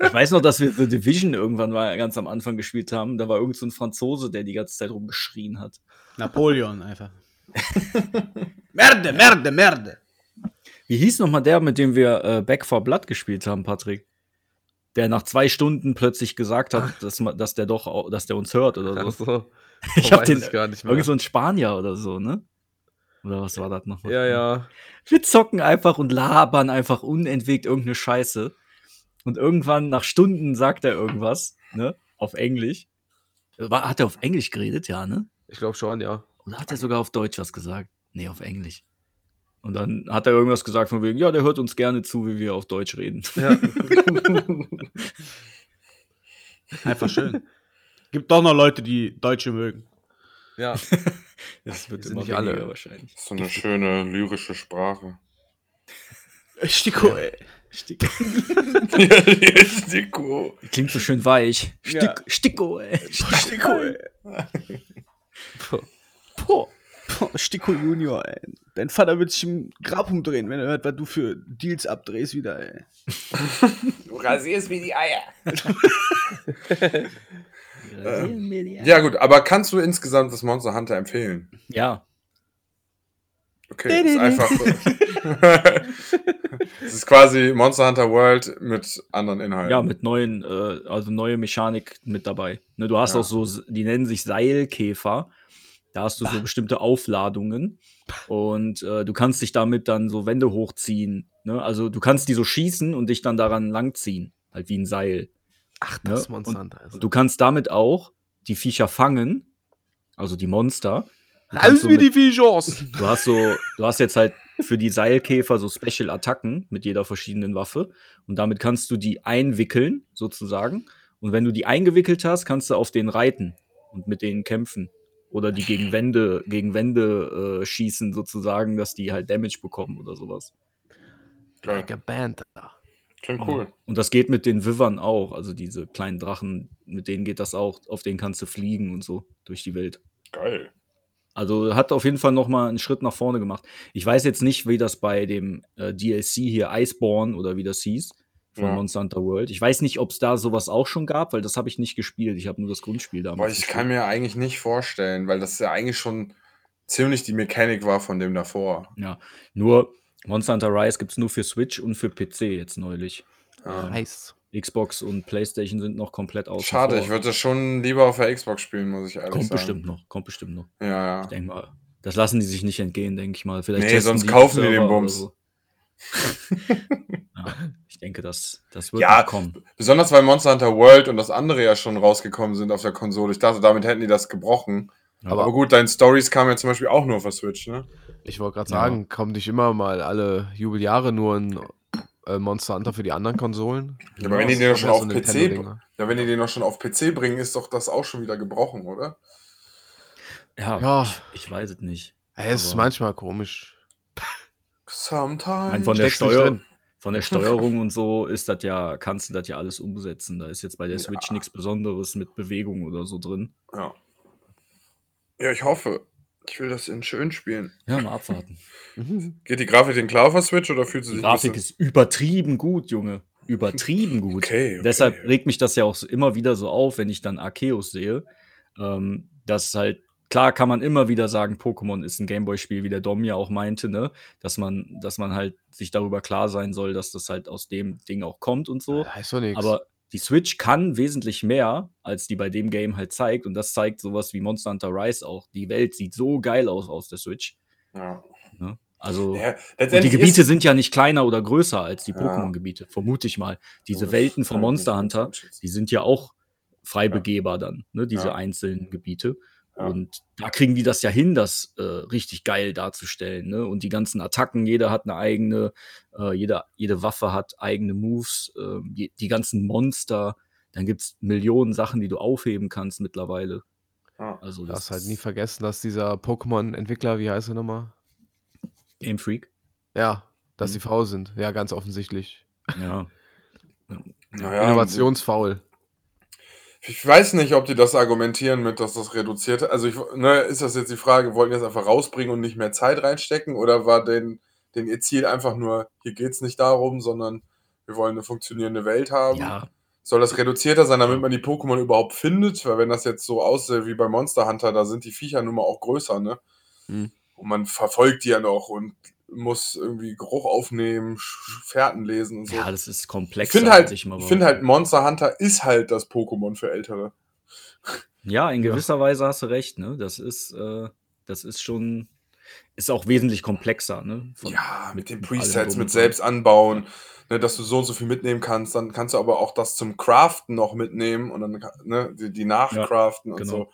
ich weiß noch, dass wir The Division irgendwann mal ganz am Anfang gespielt haben. Da war irgend so ein Franzose, der die ganze Zeit rumgeschrien hat. Napoleon einfach. [LAUGHS] Merde, Merde, Merde. Wie hieß nochmal der, mit dem wir äh, Back for Blood gespielt haben, Patrick? Der nach zwei Stunden plötzlich gesagt hat, dass, dass der doch, dass der uns hört oder Ach so. so. [LAUGHS] Ich hab den, ich gar nicht mehr. irgend so ein Spanier oder so, ne? Oder was war das noch? Ja, ja. Wir zocken einfach und labern einfach unentwegt irgendeine Scheiße. Und irgendwann, nach Stunden, sagt er irgendwas, ne? Auf Englisch. War, hat er auf Englisch geredet, ja, ne? Ich glaube schon, ja. Oder hat er sogar auf Deutsch was gesagt? Nee, auf Englisch. Und dann hat er irgendwas gesagt von wegen, ja, der hört uns gerne zu, wie wir auf Deutsch reden. ja. [LAUGHS] Einfach schön. Gibt doch noch Leute, die Deutsche mögen. Ja. [LAUGHS] Das wird sind immer nicht alle. wahrscheinlich. So eine schöne lyrische Sprache. [LAUGHS] Stiko, ey. Stiko. [LAUGHS] Klingt so schön weich. Stick, Ja. Sticko, ey. Stiko, ey. Boah. Boah, Stiko Junior, ey. Dein Vater wird sich im Grab umdrehen, wenn er hört, was du für Deals abdrehst wieder, ey. Du rasierst mir die Eier. Ja. Ja, gut, aber kannst du insgesamt das Monster Hunter empfehlen? ja. Okay, ist einfach. [LAUGHS] Es ist quasi Monster Hunter World mit anderen Inhalten. Ja, mit neuen, äh, also neue Mechanik mit dabei. Ne, du hast Ja. auch so, die nennen sich Seilkäfer. Da hast du so bestimmte Aufladungen und äh, du kannst dich damit dann so Wände hochziehen. Ne? Also du kannst die so schießen und dich dann daran langziehen, halt wie ein Seil. Ach, Ne? das Monster Und- Hunter. Also. Du kannst damit auch die Viecher fangen, also die Monster. Alles wie die Viechers. Du hast so, du hast jetzt halt für die Seilkäfer so Special-Attacken mit jeder verschiedenen Waffe und damit kannst du die einwickeln, sozusagen. Und wenn du die eingewickelt hast, kannst du auf den reiten und mit denen kämpfen. Oder die gegen Wände, gegen Wände äh, schießen, sozusagen, dass die halt Damage bekommen oder sowas. Like a Band. Klingt cool. Und das geht mit den Wivern auch, also diese kleinen Drachen, mit denen geht das auch, auf denen kannst du fliegen und so durch die Welt. Geil. Also hat auf jeden Fall noch mal einen Schritt nach vorne gemacht. Ich weiß jetzt nicht, wie das bei dem äh, DLC hier Iceborne oder wie das hieß von Ja. Monster Hunter World. Ich weiß nicht, ob es da sowas auch schon gab, weil das habe ich nicht gespielt. Ich habe nur das Grundspiel damals. Aber ich gespielt. kann mir eigentlich nicht vorstellen, weil das ja eigentlich schon ziemlich die Mechanik war von dem davor. ja, nur Monster Hunter Rise gibt es nur für Switch und für PC jetzt neulich. Ja. Nice. Xbox und PlayStation sind noch komplett aus. Schade, ich würde das schon lieber auf der Xbox spielen, muss ich ehrlich Kommt sagen. bestimmt noch, kommt bestimmt noch. Ja, ja. Ich denke mal, das lassen die sich nicht entgehen, denke ich mal. Vielleicht Nee, sonst kaufen die den Bums. so. [LAUGHS] ja, ich denke, das, das wird Ja, kommen. Besonders weil Monster Hunter World und das andere ja schon rausgekommen sind auf der Konsole. Ich dachte, damit hätten die das gebrochen. Aber- Aber, gut, dein Stories kam ja zum Beispiel auch nur auf der Switch, ne? Ich wollte gerade Ja. sagen, kommt nicht immer mal alle Jubeljahre nur ein äh, Monster Hunter für die anderen Konsolen? Ja, aber wenn die den doch schon ja auf so PC, Nintendo-Dinger. ja, wenn die den noch schon auf PC bringen, ist doch das auch schon wieder gebrochen, oder? Ja, Ja. Ich, ich weiß es nicht. Ey, es ist manchmal komisch. Sometimes. Nein, von, der Steuer, von der Steuerung und so ist das ja, kannst du das ja alles umsetzen. Da ist jetzt bei der Switch Ja. nichts Besonderes mit Bewegung oder so drin. Ja. Ja, ich hoffe. Ich will das in schön spielen. Ja, mal abwarten. Geht die Grafik denn klar auf der Switch oder fühlt sie Die sich Grafik ein bisschen- ist übertrieben gut, Junge. Übertrieben gut. Okay, okay. Deshalb regt mich das ja auch immer wieder so auf, wenn ich dann Arceus sehe. Ähm, dass halt, klar kann man immer wieder sagen, Pokémon ist ein Gameboy-Spiel, wie der Dom ja auch meinte, ne? Dass man, dass man halt sich darüber klar sein soll, dass das halt aus dem Ding auch kommt und so. Heißt doch nichts. Aber die Switch kann wesentlich mehr, als die bei dem Game halt zeigt. Und das zeigt sowas wie Monster Hunter Rise auch. Die Welt sieht so geil aus aus der Switch. Ja. Ne? Also. Ja, die Gebiete sind ja nicht kleiner oder größer als die Ja. Pokémon-Gebiete, vermute ich mal. Diese Welten von Monster Hunter, die sind ja auch frei begehbar dann, ne? diese Ja. einzelnen Gebiete. Ja. Und da kriegen die das ja hin, das äh, richtig geil darzustellen. Ne? Und die ganzen Attacken, jeder hat eine eigene, äh, jeder, jede Waffe hat eigene Moves, äh, die, die ganzen Monster. Dann gibt es Millionen Sachen, die du aufheben kannst mittlerweile. Ja. Also Du das hast halt nie ist vergessen, dass dieser Pokémon-Entwickler, wie heißt er nochmal? Game Freak. Ja, dass Mhm. die faul sind. Ja, ganz offensichtlich. Ja. Naja, [LAUGHS] Innovationsfaul. Ich weiß nicht, ob die das argumentieren mit, dass das reduziert. Also, ich, ne, ist das jetzt die Frage, wollten die das einfach rausbringen und nicht mehr Zeit reinstecken? Oder war denn, denn ihr Ziel einfach nur, hier geht es nicht darum, sondern wir wollen eine funktionierende Welt haben? ja, Soll das reduzierter sein, damit man die Pokémon überhaupt findet? Weil, wenn das jetzt so aussieht wie bei Monster Hunter, da sind die Viecher nun mal auch größer, ne? Mhm. Und man verfolgt die ja noch und muss irgendwie Geruch aufnehmen, Fährten lesen und so. Ja, das ist ich komplexer. finde halt, ich ich finde halt, Monster Hunter ist halt das Pokémon für Ältere. Ja, in gewisser Weise hast du recht, ne? Das ist, äh, das ist schon, ist auch wesentlich komplexer, ne? Von- Ja, mit den allem Presets, mit selbst anbauen, ne, dass du so und so viel mitnehmen kannst. Dann kannst du aber auch das zum Craften noch mitnehmen und dann ne, die, die nachcraften und genau. so.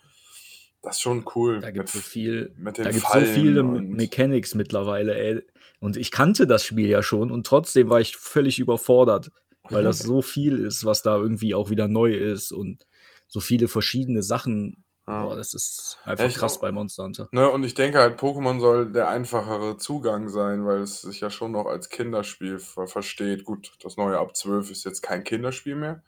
Das ist schon cool. Da gibt es so viel, mit den da gibt's so viele Mechanics mittlerweile, ey. Und ich kannte das Spiel ja schon und trotzdem war ich völlig überfordert, weil das so viel ist, was da irgendwie auch wieder neu ist und so viele verschiedene Sachen. Ja. Boah, das ist einfach ich krass bei Monster Hunter. Ne, und ich denke halt, Pokémon soll der einfachere Zugang sein, weil es sich ja schon noch als Kinderspiel ver versteht. Gut, das neue ab 12 ist jetzt kein Kinderspiel mehr.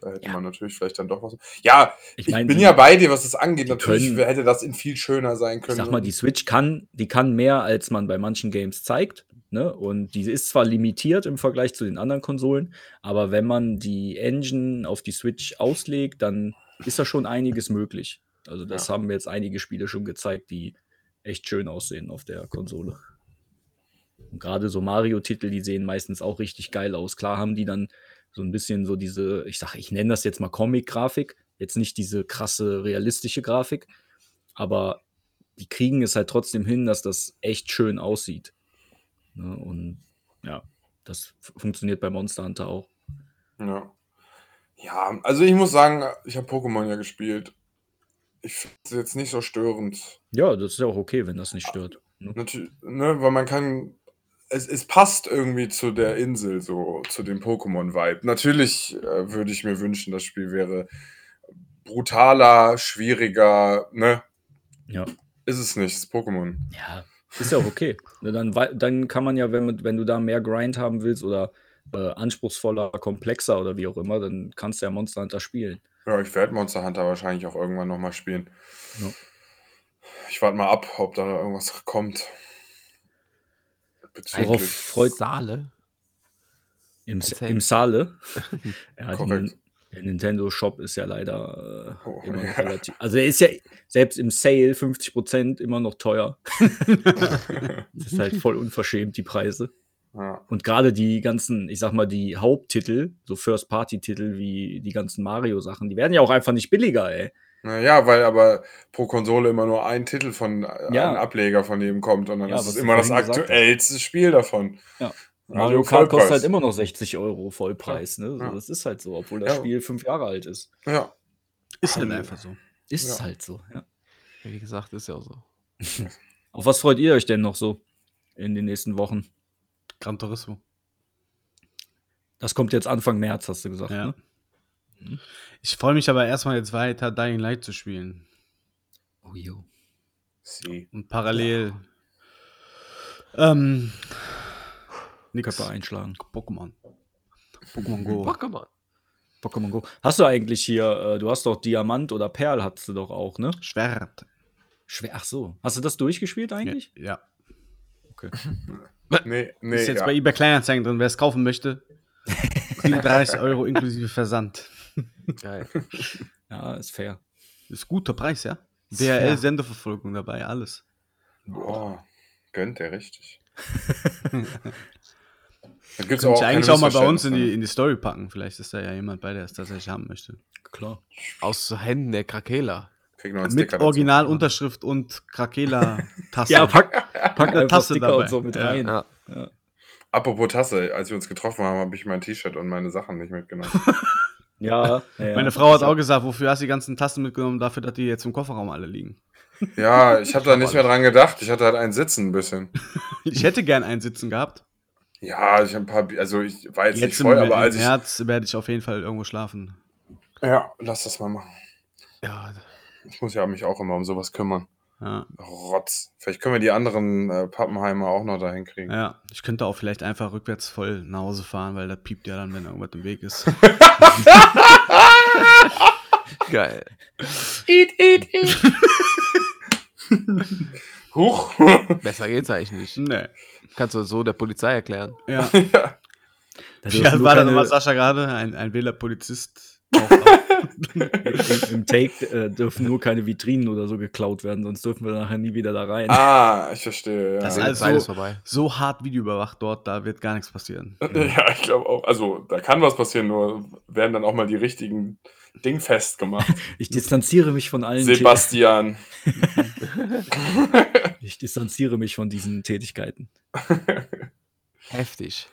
Da hätte Ja. man natürlich vielleicht dann doch was. Ja, Ich ich, mein, bin die- ja bei dir, was das angeht. Natürlich können- hätte das in viel schöner sein Ich können. sag mal, die Switch kann, die kann mehr, als man bei manchen Games zeigt. Ne? Und die ist zwar limitiert im Vergleich zu den anderen Konsolen, aber wenn man die Engine auf die Switch auslegt, dann ist da schon einiges möglich. Also das Ja. haben jetzt einige Spiele schon gezeigt, die echt schön aussehen auf der Konsole. Und gerade so Mario-Titel, die sehen meistens auch richtig geil aus. Klar haben die dann so ein bisschen so diese, ich sag, ich nenne das jetzt mal Comic-Grafik, jetzt nicht diese krasse realistische Grafik, aber die kriegen es halt trotzdem hin, dass das echt schön aussieht. Ne? Und ja, das funktioniert bei Monster Hunter auch. Ja. Ja, also ich muss sagen, ich habe Pokémon ja gespielt. Ich finde es jetzt nicht so störend. Ja, das ist ja auch okay, wenn das nicht stört. Ne? Natürlich, ne, weil man kann. Es, es passt irgendwie zu der Insel, so zu dem Pokémon-Vibe. Natürlich äh, würde ich mir wünschen, das Spiel wäre brutaler, schwieriger, ne? Ja. Ist es nicht, es ist Pokémon. Ja, ist ja auch okay. Ne, dann, dann kann man ja, wenn, wenn du da mehr Grind haben willst oder äh, anspruchsvoller, komplexer oder wie auch immer, dann kannst du ja Monster Hunter spielen. Ja, ich werde Monster Hunter wahrscheinlich auch irgendwann nochmal spielen. Ja. Ich warte mal ab, ob da irgendwas kommt. Worauf freut- Saale. Im, Erzähl. im Saale. [LAUGHS] ja, Korrekt. der Nintendo Shop ist ja leider äh, Oh, immer noch ja. relativ. Also er ist ja selbst im Sale 50% immer noch teuer. [LAUGHS] Das ist halt voll unverschämt, die Preise. ja. Und gerade die ganzen, ich sag mal, die Haupttitel, so First-Party-Titel wie die ganzen Mario-Sachen, die werden ja auch einfach nicht billiger, ey. Naja, weil aber pro Konsole immer nur ein Titel von äh, Ja. ein Ableger von jedem kommt und dann Ja, ist es du immer das aktuellste Spiel davon. Ja. Also Mario Kart kostet halt immer noch 60 Euro Vollpreis, ne? So, Ja. Das ist halt so, obwohl das Ja. Spiel fünf Jahre alt ist. Ja. Ist halt einfach so. Ist Ja. halt so, ja. Wie gesagt, ist ja auch so. [LAUGHS] Auf was freut ihr euch denn noch so in den nächsten Wochen? Gran Turismo. Das kommt jetzt Anfang März, hast du gesagt, Ja. ne? Ich freue mich aber erstmal jetzt weiter, Dying Light zu spielen. Oh, jo. Sie. Und parallel. Ähm. Nix. Köpfe einschlagen. Pokémon. Pokémon Go. Pokémon. Pokémon Go. Hast du eigentlich hier, äh, du hast doch Diamant oder Perl, hattest du doch auch, ne? Schwert. Schwer, ach so. Hast du das durchgespielt eigentlich? Ja. Okay. [LAUGHS] Nee, nee. Ist jetzt ja. bei eBay Kleinanzeigen drin, wer es kaufen möchte. [LAUGHS] 37 Euro inklusive Versand. Geil. [LAUGHS] Ja, ist fair. Ist guter Preis, ja? DHL-Sendeverfolgung dabei, alles. Oh, gönnt der richtig. [LAUGHS] Da gibt's Könnte ich kein eigentlich auch mal bei uns in die, in die Story packen. Vielleicht ist da ja jemand bei, der es tatsächlich haben möchte. Klar. Aus Händen der Krakela. Mit. Originalunterschrift und Krakela-Tasse. [LAUGHS] Ja, pack, pack Eine einfach Tasse Sticker dabei. und so mit Ja. rein. Ja. Apropos Tasse, als wir uns getroffen haben, habe ich mein T-Shirt und meine Sachen nicht mitgenommen. Ja, ja. Meine Frau hat auch gesagt, wofür hast du die ganzen Tassen mitgenommen? Dafür, dass die jetzt im Kofferraum alle liegen. ja, ich habe da nicht mehr dran gedacht. Ich hatte halt einen Sitzen ein bisschen. [LAUGHS] Ich hätte gern einen Sitzen gehabt. Ja, ich habe ein paar, Bi- also ich war jetzt, nicht Jetzt im, voll, im aber als ich. März werde ich auf jeden Fall irgendwo schlafen. Ja, lass das mal machen. Ja, Ich muss ja mich auch immer um sowas kümmern. Ja, Rotz. Vielleicht können wir die anderen äh, Pappenheimer auch noch dahin kriegen. ja, ich könnte auch vielleicht einfach rückwärts voll nach Hause fahren, weil das piept ja dann, wenn irgendwas im Weg ist. [LAUGHS] geil. [LAUGHS] Huch. Besser geht's eigentlich nicht. nee. Kannst du so der Polizei erklären. Ja. Da dürfen alt nur war da keine- nochmal Sascha gerade? Ein, ein Wählerpolizist. Im, Im Take äh, dürfen nur keine Vitrinen oder so geklaut werden, sonst dürfen wir nachher nie wieder da rein. Ah, ich verstehe. Ja. Das Die Also- Zeit ist vorbei. so hart videoüberwacht dort, da wird gar nichts passieren. ja, ich glaube auch. Also, da kann was passieren, nur werden dann auch mal die richtigen Ding festgemacht. [LAUGHS] Ich distanziere mich von allen. Sebastian. [LAUGHS] Ich distanziere mich von diesen Tätigkeiten. [LAUGHS] Heftig.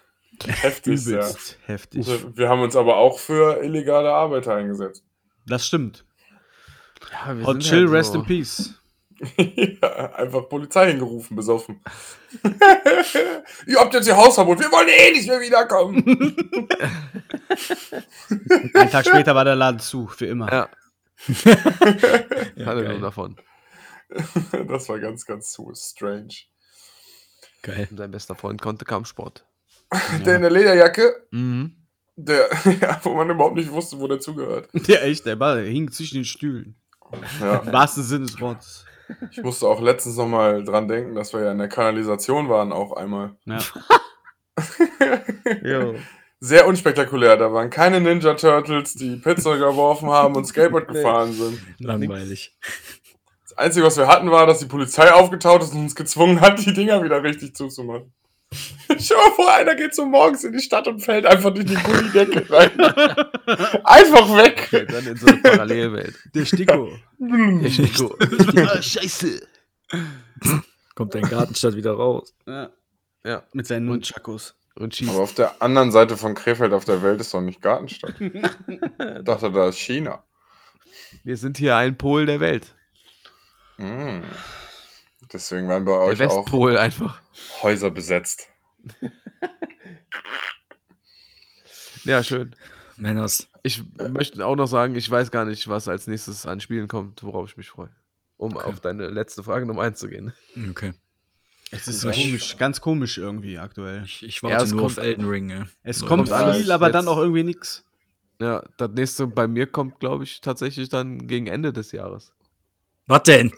Heftig, ja. Heftig. Wir haben uns aber auch für illegale Arbeiter eingesetzt. Das stimmt. Ja, wir Hot sind Chill, halt rest so- in peace. [LAUGHS] ja, einfach Polizei hingerufen, besoffen. [LAUGHS] Ihr habt jetzt ihr Hausverbot, wir wollen eh nicht mehr wiederkommen. [LAUGHS] Einen Tag später war der Laden zu, für immer. Ja, Ja, alle geil. nur davon. das war ganz, ganz so strange. geil. Und sein bester Freund konnte Kampfsport. Der in der Lederjacke, Mhm. der, [LAUGHS] ja, wo man überhaupt nicht wusste, wo der zugehört. [LAUGHS] Ja, echt, der Ball hing zwischen den Stühlen. Ja. Im wahrsten Sinne des Wortes. Ich musste auch letztens noch mal dran denken, dass wir ja in der Kanalisation waren, auch einmal. Ja. [LAUGHS] Sehr unspektakulär. Da waren keine Ninja Turtles, die Pizza geworfen haben und Skateboard gefahren sind. Langweilig. Das Einzige, was wir hatten, war, dass die Polizei aufgetaucht ist und uns gezwungen hat, die Dinger wieder richtig zuzumachen. [LAUGHS] Dir mal vor, einer geht so morgens in die Stadt und fällt einfach durch die Gullidecke rein. [LAUGHS] einfach weg. Dann in so eine Parallelwelt. [LAUGHS] Der Sticko. Der Chico. ah, scheiße. Kommt dein Gartenstadt wieder raus. ja. Ja, Mit seinen Nunchakos. und schießt. Aber auf der anderen Seite von Krefeld auf der Welt ist doch nicht Gartenstadt. Ich dachte, da ist China. Wir sind hier ein Pol der Welt. Mm. Deswegen werden bei euch auch Westpol einfach. Häuser besetzt. [LAUGHS] Ja, schön. Männers. Ich möchte auch noch sagen, ich weiß gar nicht, was als nächstes an Spielen kommt, worauf ich mich freue. Um auf deine letzte Frage Nummer einzugehen. Okay. Es ist Ich- komisch, ganz komisch irgendwie aktuell. Ich, ich Ja, warte es nur kommt- auf Elden Ring. Ja. Es So, kommt ja, viel, aber jetzt- dann auch irgendwie nix. Ja, das nächste bei mir kommt, glaube ich, tatsächlich dann gegen Ende des Jahres. Was denn?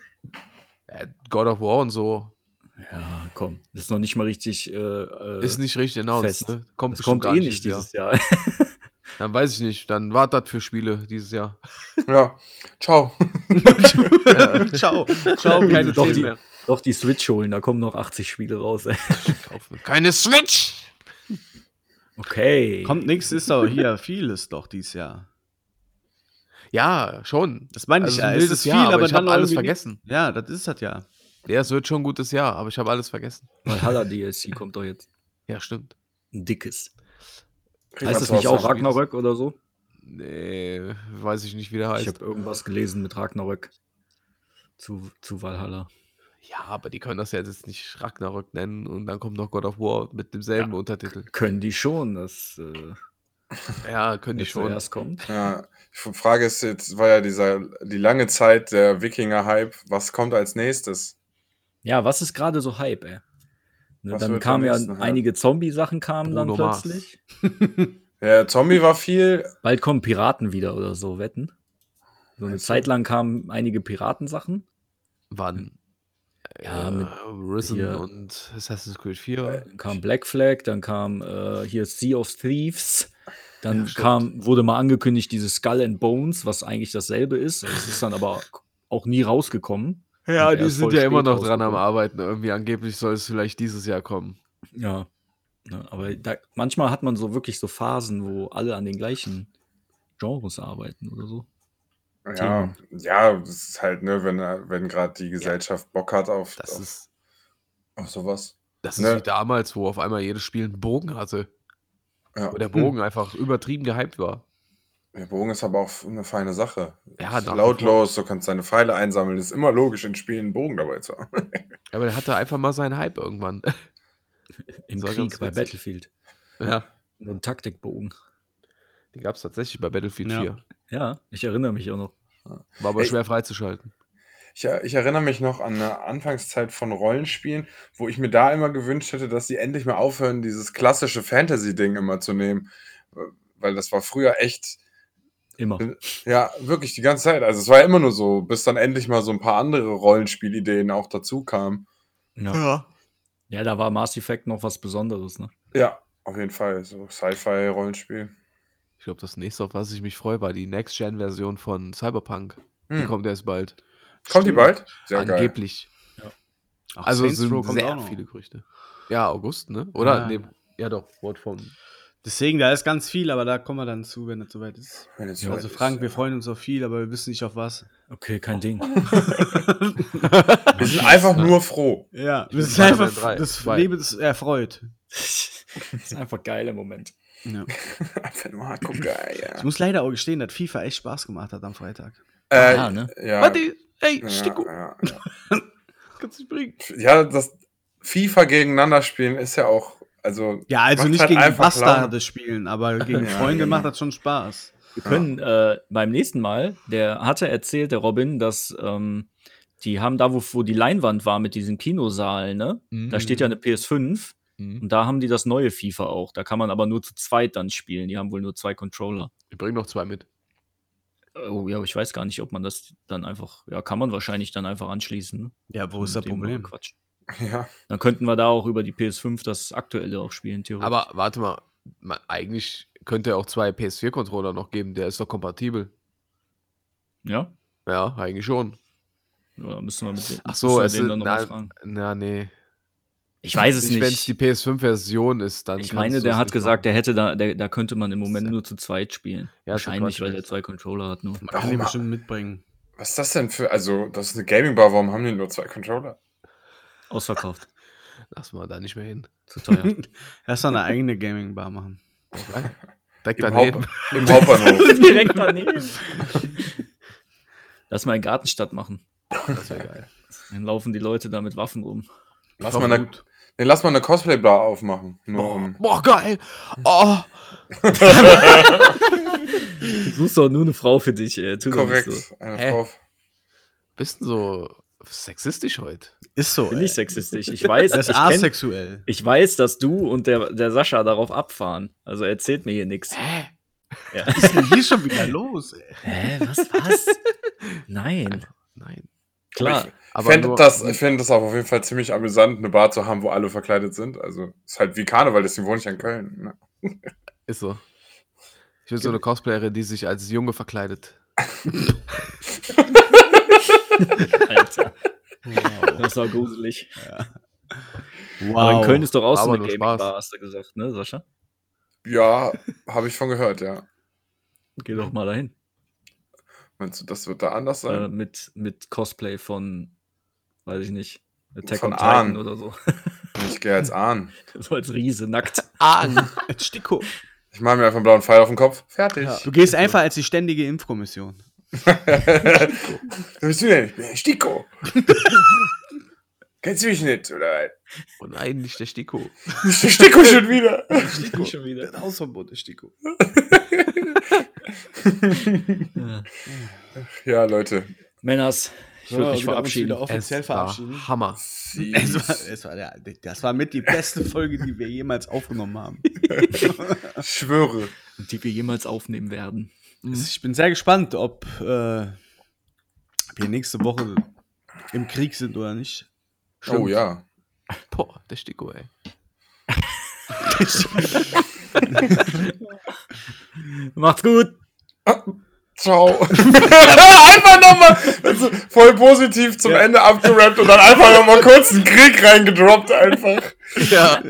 God of War und so Ja, komm. Das ist noch nicht mal richtig. Äh, äh, ist nicht richtig announced. fest. Ne? Kommt, das kommt gar eh nicht dieses dieses Jahr. [LAUGHS] Dann weiß ich nicht. Dann wartet für Spiele dieses Jahr. [LAUGHS] Ja, ciao. [LAUGHS] Ciao. Ciao, keine Doch, die- mehr. Doch die Switch holen, da kommen noch 80 Spiele raus. Ey. Keine Switch! Okay. Kommt nix, ist doch hier vieles doch dieses Jahr. Ja, schon. Das meine ich Also ja. Es ist viel, Jahr, aber aber ich dann habe alles vergessen. Ja, das ist das ja. Ja, es wird schon ein gutes Jahr, aber ich habe alles vergessen. Valhalla DLC [LAUGHS] kommt doch jetzt. Ja, stimmt. Ein dickes. Heißt das nicht auch Ragnarök oder so? Nee, weiß ich nicht, wie der Ich heißt. habe irgendwas gelesen mit Ragnarök zu, zu Valhalla. Ja, aber die können das ja jetzt nicht Ragnarök nennen und dann kommt noch God of War mit demselben Ja. Untertitel. Können die schon, dass äh, Ja, können die jetzt schon. zuerst kommt? Ja, die Frage ist jetzt, war ja dieser, die lange Zeit der Wikinger-Hype, was kommt als nächstes? Ja, was ist gerade so Hype, ey? Ne, dann kamen am ja einige Zombie-Sachen kamen dann Bruno Mars. plötzlich. [LAUGHS] Der Zombie war viel, Bald kommen Piraten wieder oder so, wetten. So eine? Zeit lang kamen einige Piratensachen. Wann? Ja, äh, mit Risen hier- und Assassin's Creed 4. Dann kam Black Flag, dann kam äh, hier Sea of Thieves. Dann Ja, kam, wurde mal angekündigt, dieses Skull and Bones, was eigentlich dasselbe ist. Es ist dann aber auch nie rausgekommen. Ja, die sind ja immer noch dran am. Arbeiten. Irgendwie angeblich soll es vielleicht dieses Jahr kommen. Ja. ja aber da, manchmal hat man so wirklich so Phasen, wo alle an den gleichen Genres arbeiten oder so. Ja, ja, das ist halt, ne, wenn, wenn gerade die Gesellschaft Bock hat auf, Das auf, ist, auf sowas. das Ne. ist wie damals, wo auf einmal jedes Spiel einen Bogen hatte. Ja. Wo der Bogen einfach übertrieben gehypt war. Der Bogen ist aber auch eine feine Sache. Ja, Ist lautlos, du kannst deine Pfeile einsammeln. Ist immer logisch, in Spielen einen Bogen dabei zu haben. [LAUGHS] Aber der hatte einfach mal seinen Hype irgendwann. [LAUGHS] Im Krieg ganz bei witzig. Battlefield. ja, So ein Taktikbogen. die gab es tatsächlich bei Battlefield Ja. 4. Ja, ich erinnere mich auch noch. War aber Ey. schwer freizuschalten. Ich, ich erinnere mich noch an eine Anfangszeit von Rollenspielen, wo ich mir da immer gewünscht hätte, dass sie endlich mal aufhören, dieses klassische Fantasy-Ding immer zu nehmen. Weil das war früher echt, Immer. ja, wirklich die ganze Zeit. Also es war immer nur so, bis dann endlich mal so ein paar andere Rollenspielideen auch dazu kamen. Ja. ja, da war Mass Effect noch was Besonderes, ne? Ja, auf jeden Fall. So Sci-Fi-Rollenspiel. Glaube, das nächste, auf was ich mich freue, war die Next-Gen-Version von Cyberpunk. Die Hm. kommt erst bald. Kommt die bald? Sehr geil. Angeblich. Ach, Also sind kommt auch sehr noch. viele Gerüchte. Ja, August, ne? Oder? Ja. Nee, ja doch, Wort von. Deswegen, da ist ganz viel, aber da kommen wir dann zu, wenn es soweit ist. Es Also soweit ist, Frank, wir ja. freuen uns auf viel, aber wir wissen nicht auf was. Okay, kein Ding. [LAUGHS] Wir sind einfach nur froh. Ja, ist Spider-Man einfach, 3, das zwei. Leben ist erfreut. [LAUGHS] das ist einfach geil im Moment. Ja. [LAUGHS] Einfach nur hardcore geil, Ich ja. muss leider auch gestehen, dass FIFA echt Spaß gemacht hat am Freitag. Äh, Ja, ne? ja, Warte, ey, ja, Sticko, ja, ja. [LAUGHS] kannst du nicht bringen. ja, das FIFA gegeneinander spielen ist ja auch, also Ja, also nicht halt gegen Bastarde spielen, aber gegen Freunde genau. macht das schon Spaß. Wir können äh, beim nächsten Mal, der hatte erzählt, der Robin, dass ähm, die haben da, wo, wo die Leinwand war mit diesen Kinosaalen, ne? Da steht ja eine PS5 Mhm. und da haben die das neue FIFA auch. Da kann man aber nur zu zweit dann spielen. Die haben wohl nur zwei Controller. Ich bring noch zwei mit. Oh ja, aber ich weiß gar nicht, ob man das dann einfach, ja, kann man wahrscheinlich dann einfach anschließen. Ne? Ja, wo ist das Problem? Quatsch. [LAUGHS] ja. Dann könnten wir da auch über die PS5 das aktuelle auch spielen, theoretisch. Aber warte mal, man, eigentlich könnte er auch zwei PS4-Controller noch geben, der ist doch kompatibel. ja, Ja, eigentlich schon. ja müssen wir mit dem, Ach so, wir es den sind, dann noch mal na, fragen. na, nee. Ich weiß es Wenn es nicht. die PS5-Version ist, dann Ich meine, der hat nicht gesagt, machen. der hätte da, der, da könnte man im Moment nur zu zweit spielen. Ja, Wahrscheinlich, weil der zwei Controller hat nur. Man kann ma- bestimmt mitbringen. Was ist das denn für, also das ist eine Gaming-Bar, warum haben die nur zwei Controller? Ausverkauft. [LAUGHS] Lass mal da nicht mehr hin. Zu teuer. [LAUGHS] Lass doch eine eigene Gaming-Bar machen. Direkt Im, daneben. Haupt, Im Hauptbahnhof. [LAUGHS] Direkt daneben. Lass mal in Gartenstadt machen. Das wäre geil. Dann laufen die Leute da mit Waffen rum. Lass mal, eine, gut. Nee, lass mal eine Cosplay-Bar aufmachen. Boah, um, boah, geil. Oh, [LAUGHS] Du suchst doch nur eine Frau für dich, nicht korrekt. So. Eine Hä? Frau. bist du so sexistisch heute? Ist so. Bin ey. nicht sexistisch. Ich [LAUGHS] weiß, Das ist ich, kenn, asexuell. ich weiß, dass du und der, der Sascha darauf abfahren. Also erzählt mir hier nichts. Hä? Ja. Was ist denn hier schon wieder [LAUGHS] los, ey? Hä, was, was? Nein. Nein. Klar. Ich Aber fände nur- das, ich fänd das auch auf jeden Fall ziemlich amüsant, eine Bar zu haben, wo alle verkleidet sind. Also ist halt wie Karneval, deswegen wohne ich ja in Köln. Ne? [LAUGHS] Ist so. Ich will so eine Cosplayerin, die sich als Junge verkleidet. Alter. Das war gruselig. Wow. Aber in Köln ist doch auch so eine Gaming-Bar, hast du gesagt, ne, Sascha? Ja, habe ich von gehört, ja. Geh doch mal dahin. Meinst du, das wird da anders Äh, sein? mit, mit Cosplay von, weiß ich nicht, Attack Von on Titan Ahn. oder so. Ich gehe jetzt an. so als Riese nackt. [LAUGHS] Ah, [LAUGHS] Sticko. Ich mache mir einfach einen blauen Pfeil auf den Kopf. Fertig. Du gehst einfach als die ständige Impfkommission. Wer bist du [LAUGHS] denn? Ich bin der Stiko. Kennst du mich nicht, oder? oh nein, nicht der Stiko. Ist der Stiko schon wieder? Ich schon wieder. Hausverbot ist Sticko. Ja. Ja, Leute. Männers, ich würde mich verabschieden. offiziell Es war verabschieden. Hammer. Es war, es war, der, das war mit die beste Folge, die wir jemals aufgenommen haben. Ich schwöre. Die wir jemals aufnehmen werden. Ich bin sehr gespannt, ob äh, wir nächste Woche im Krieg sind oder nicht. Oh ja. Boah, der Stiko, ey. [LAUGHS] [LAUGHS] Macht's gut. Ciao. [LAUGHS] einfach nochmal also voll positiv zum Ende abgerappt und dann einfach nochmal kurz einen Krieg reingedroppt einfach. Ja.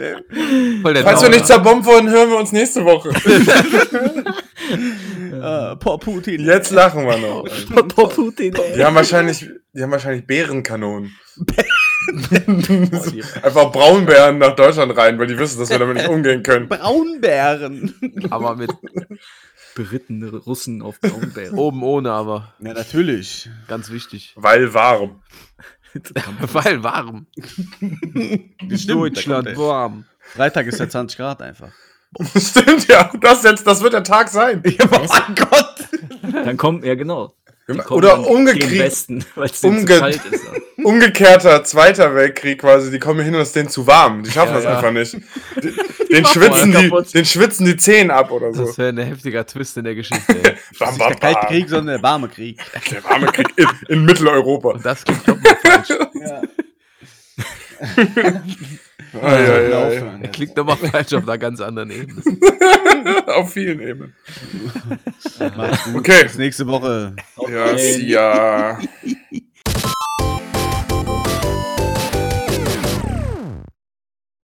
Voll der Falls wir Downer. nicht zerbombt wurden, hören wir uns nächste Woche. [LAUGHS] Poor Putin. Jetzt lachen wir noch. Boah, Putin. Die haben wahrscheinlich, die haben wahrscheinlich Bärenkanonen. [LAUGHS] [LAUGHS] Einfach Braunbären nach Deutschland rein, weil die wissen, dass wir damit nicht umgehen können. Braunbären. Aber mit [LAUGHS] Berittene Russen auf Braunbären. oben ohne, aber Ja, natürlich. ganz wichtig. Weil warm. [LAUGHS] Weil warm. Deutschland warm. Freitag ist ja 20 Grad einfach. Stimmt, ja. Das, jetzt, das wird der Tag sein. oh mein Gott. Dann kommen, ja genau. Die Oder gegen umgekehrt. Umge- kalt ist. ja. [LAUGHS] Umgekehrter Zweiter Weltkrieg quasi. Die kommen hin und es ist denen zu warm. Die schaffen Ja, das ja. einfach nicht. [LAUGHS] Die- Den schwitzen, die, den schwitzen die Zehen ab oder so. Das wäre ein heftiger Twist in der Geschichte. [LAUGHS] Ey. Bam, Nicht bam, der kalte. Krieg, sondern der warme Krieg. Der warme Krieg in, in Mitteleuropa. Und das klingt doch mal falsch. Ja. Ei, ei, ei. Aufhören. klingt nochmal falsch auf einer ganz anderen Ebene. [LAUGHS] Auf vielen Ebenen. Okay. Bis nächste Woche. Ja, ya. [LAUGHS]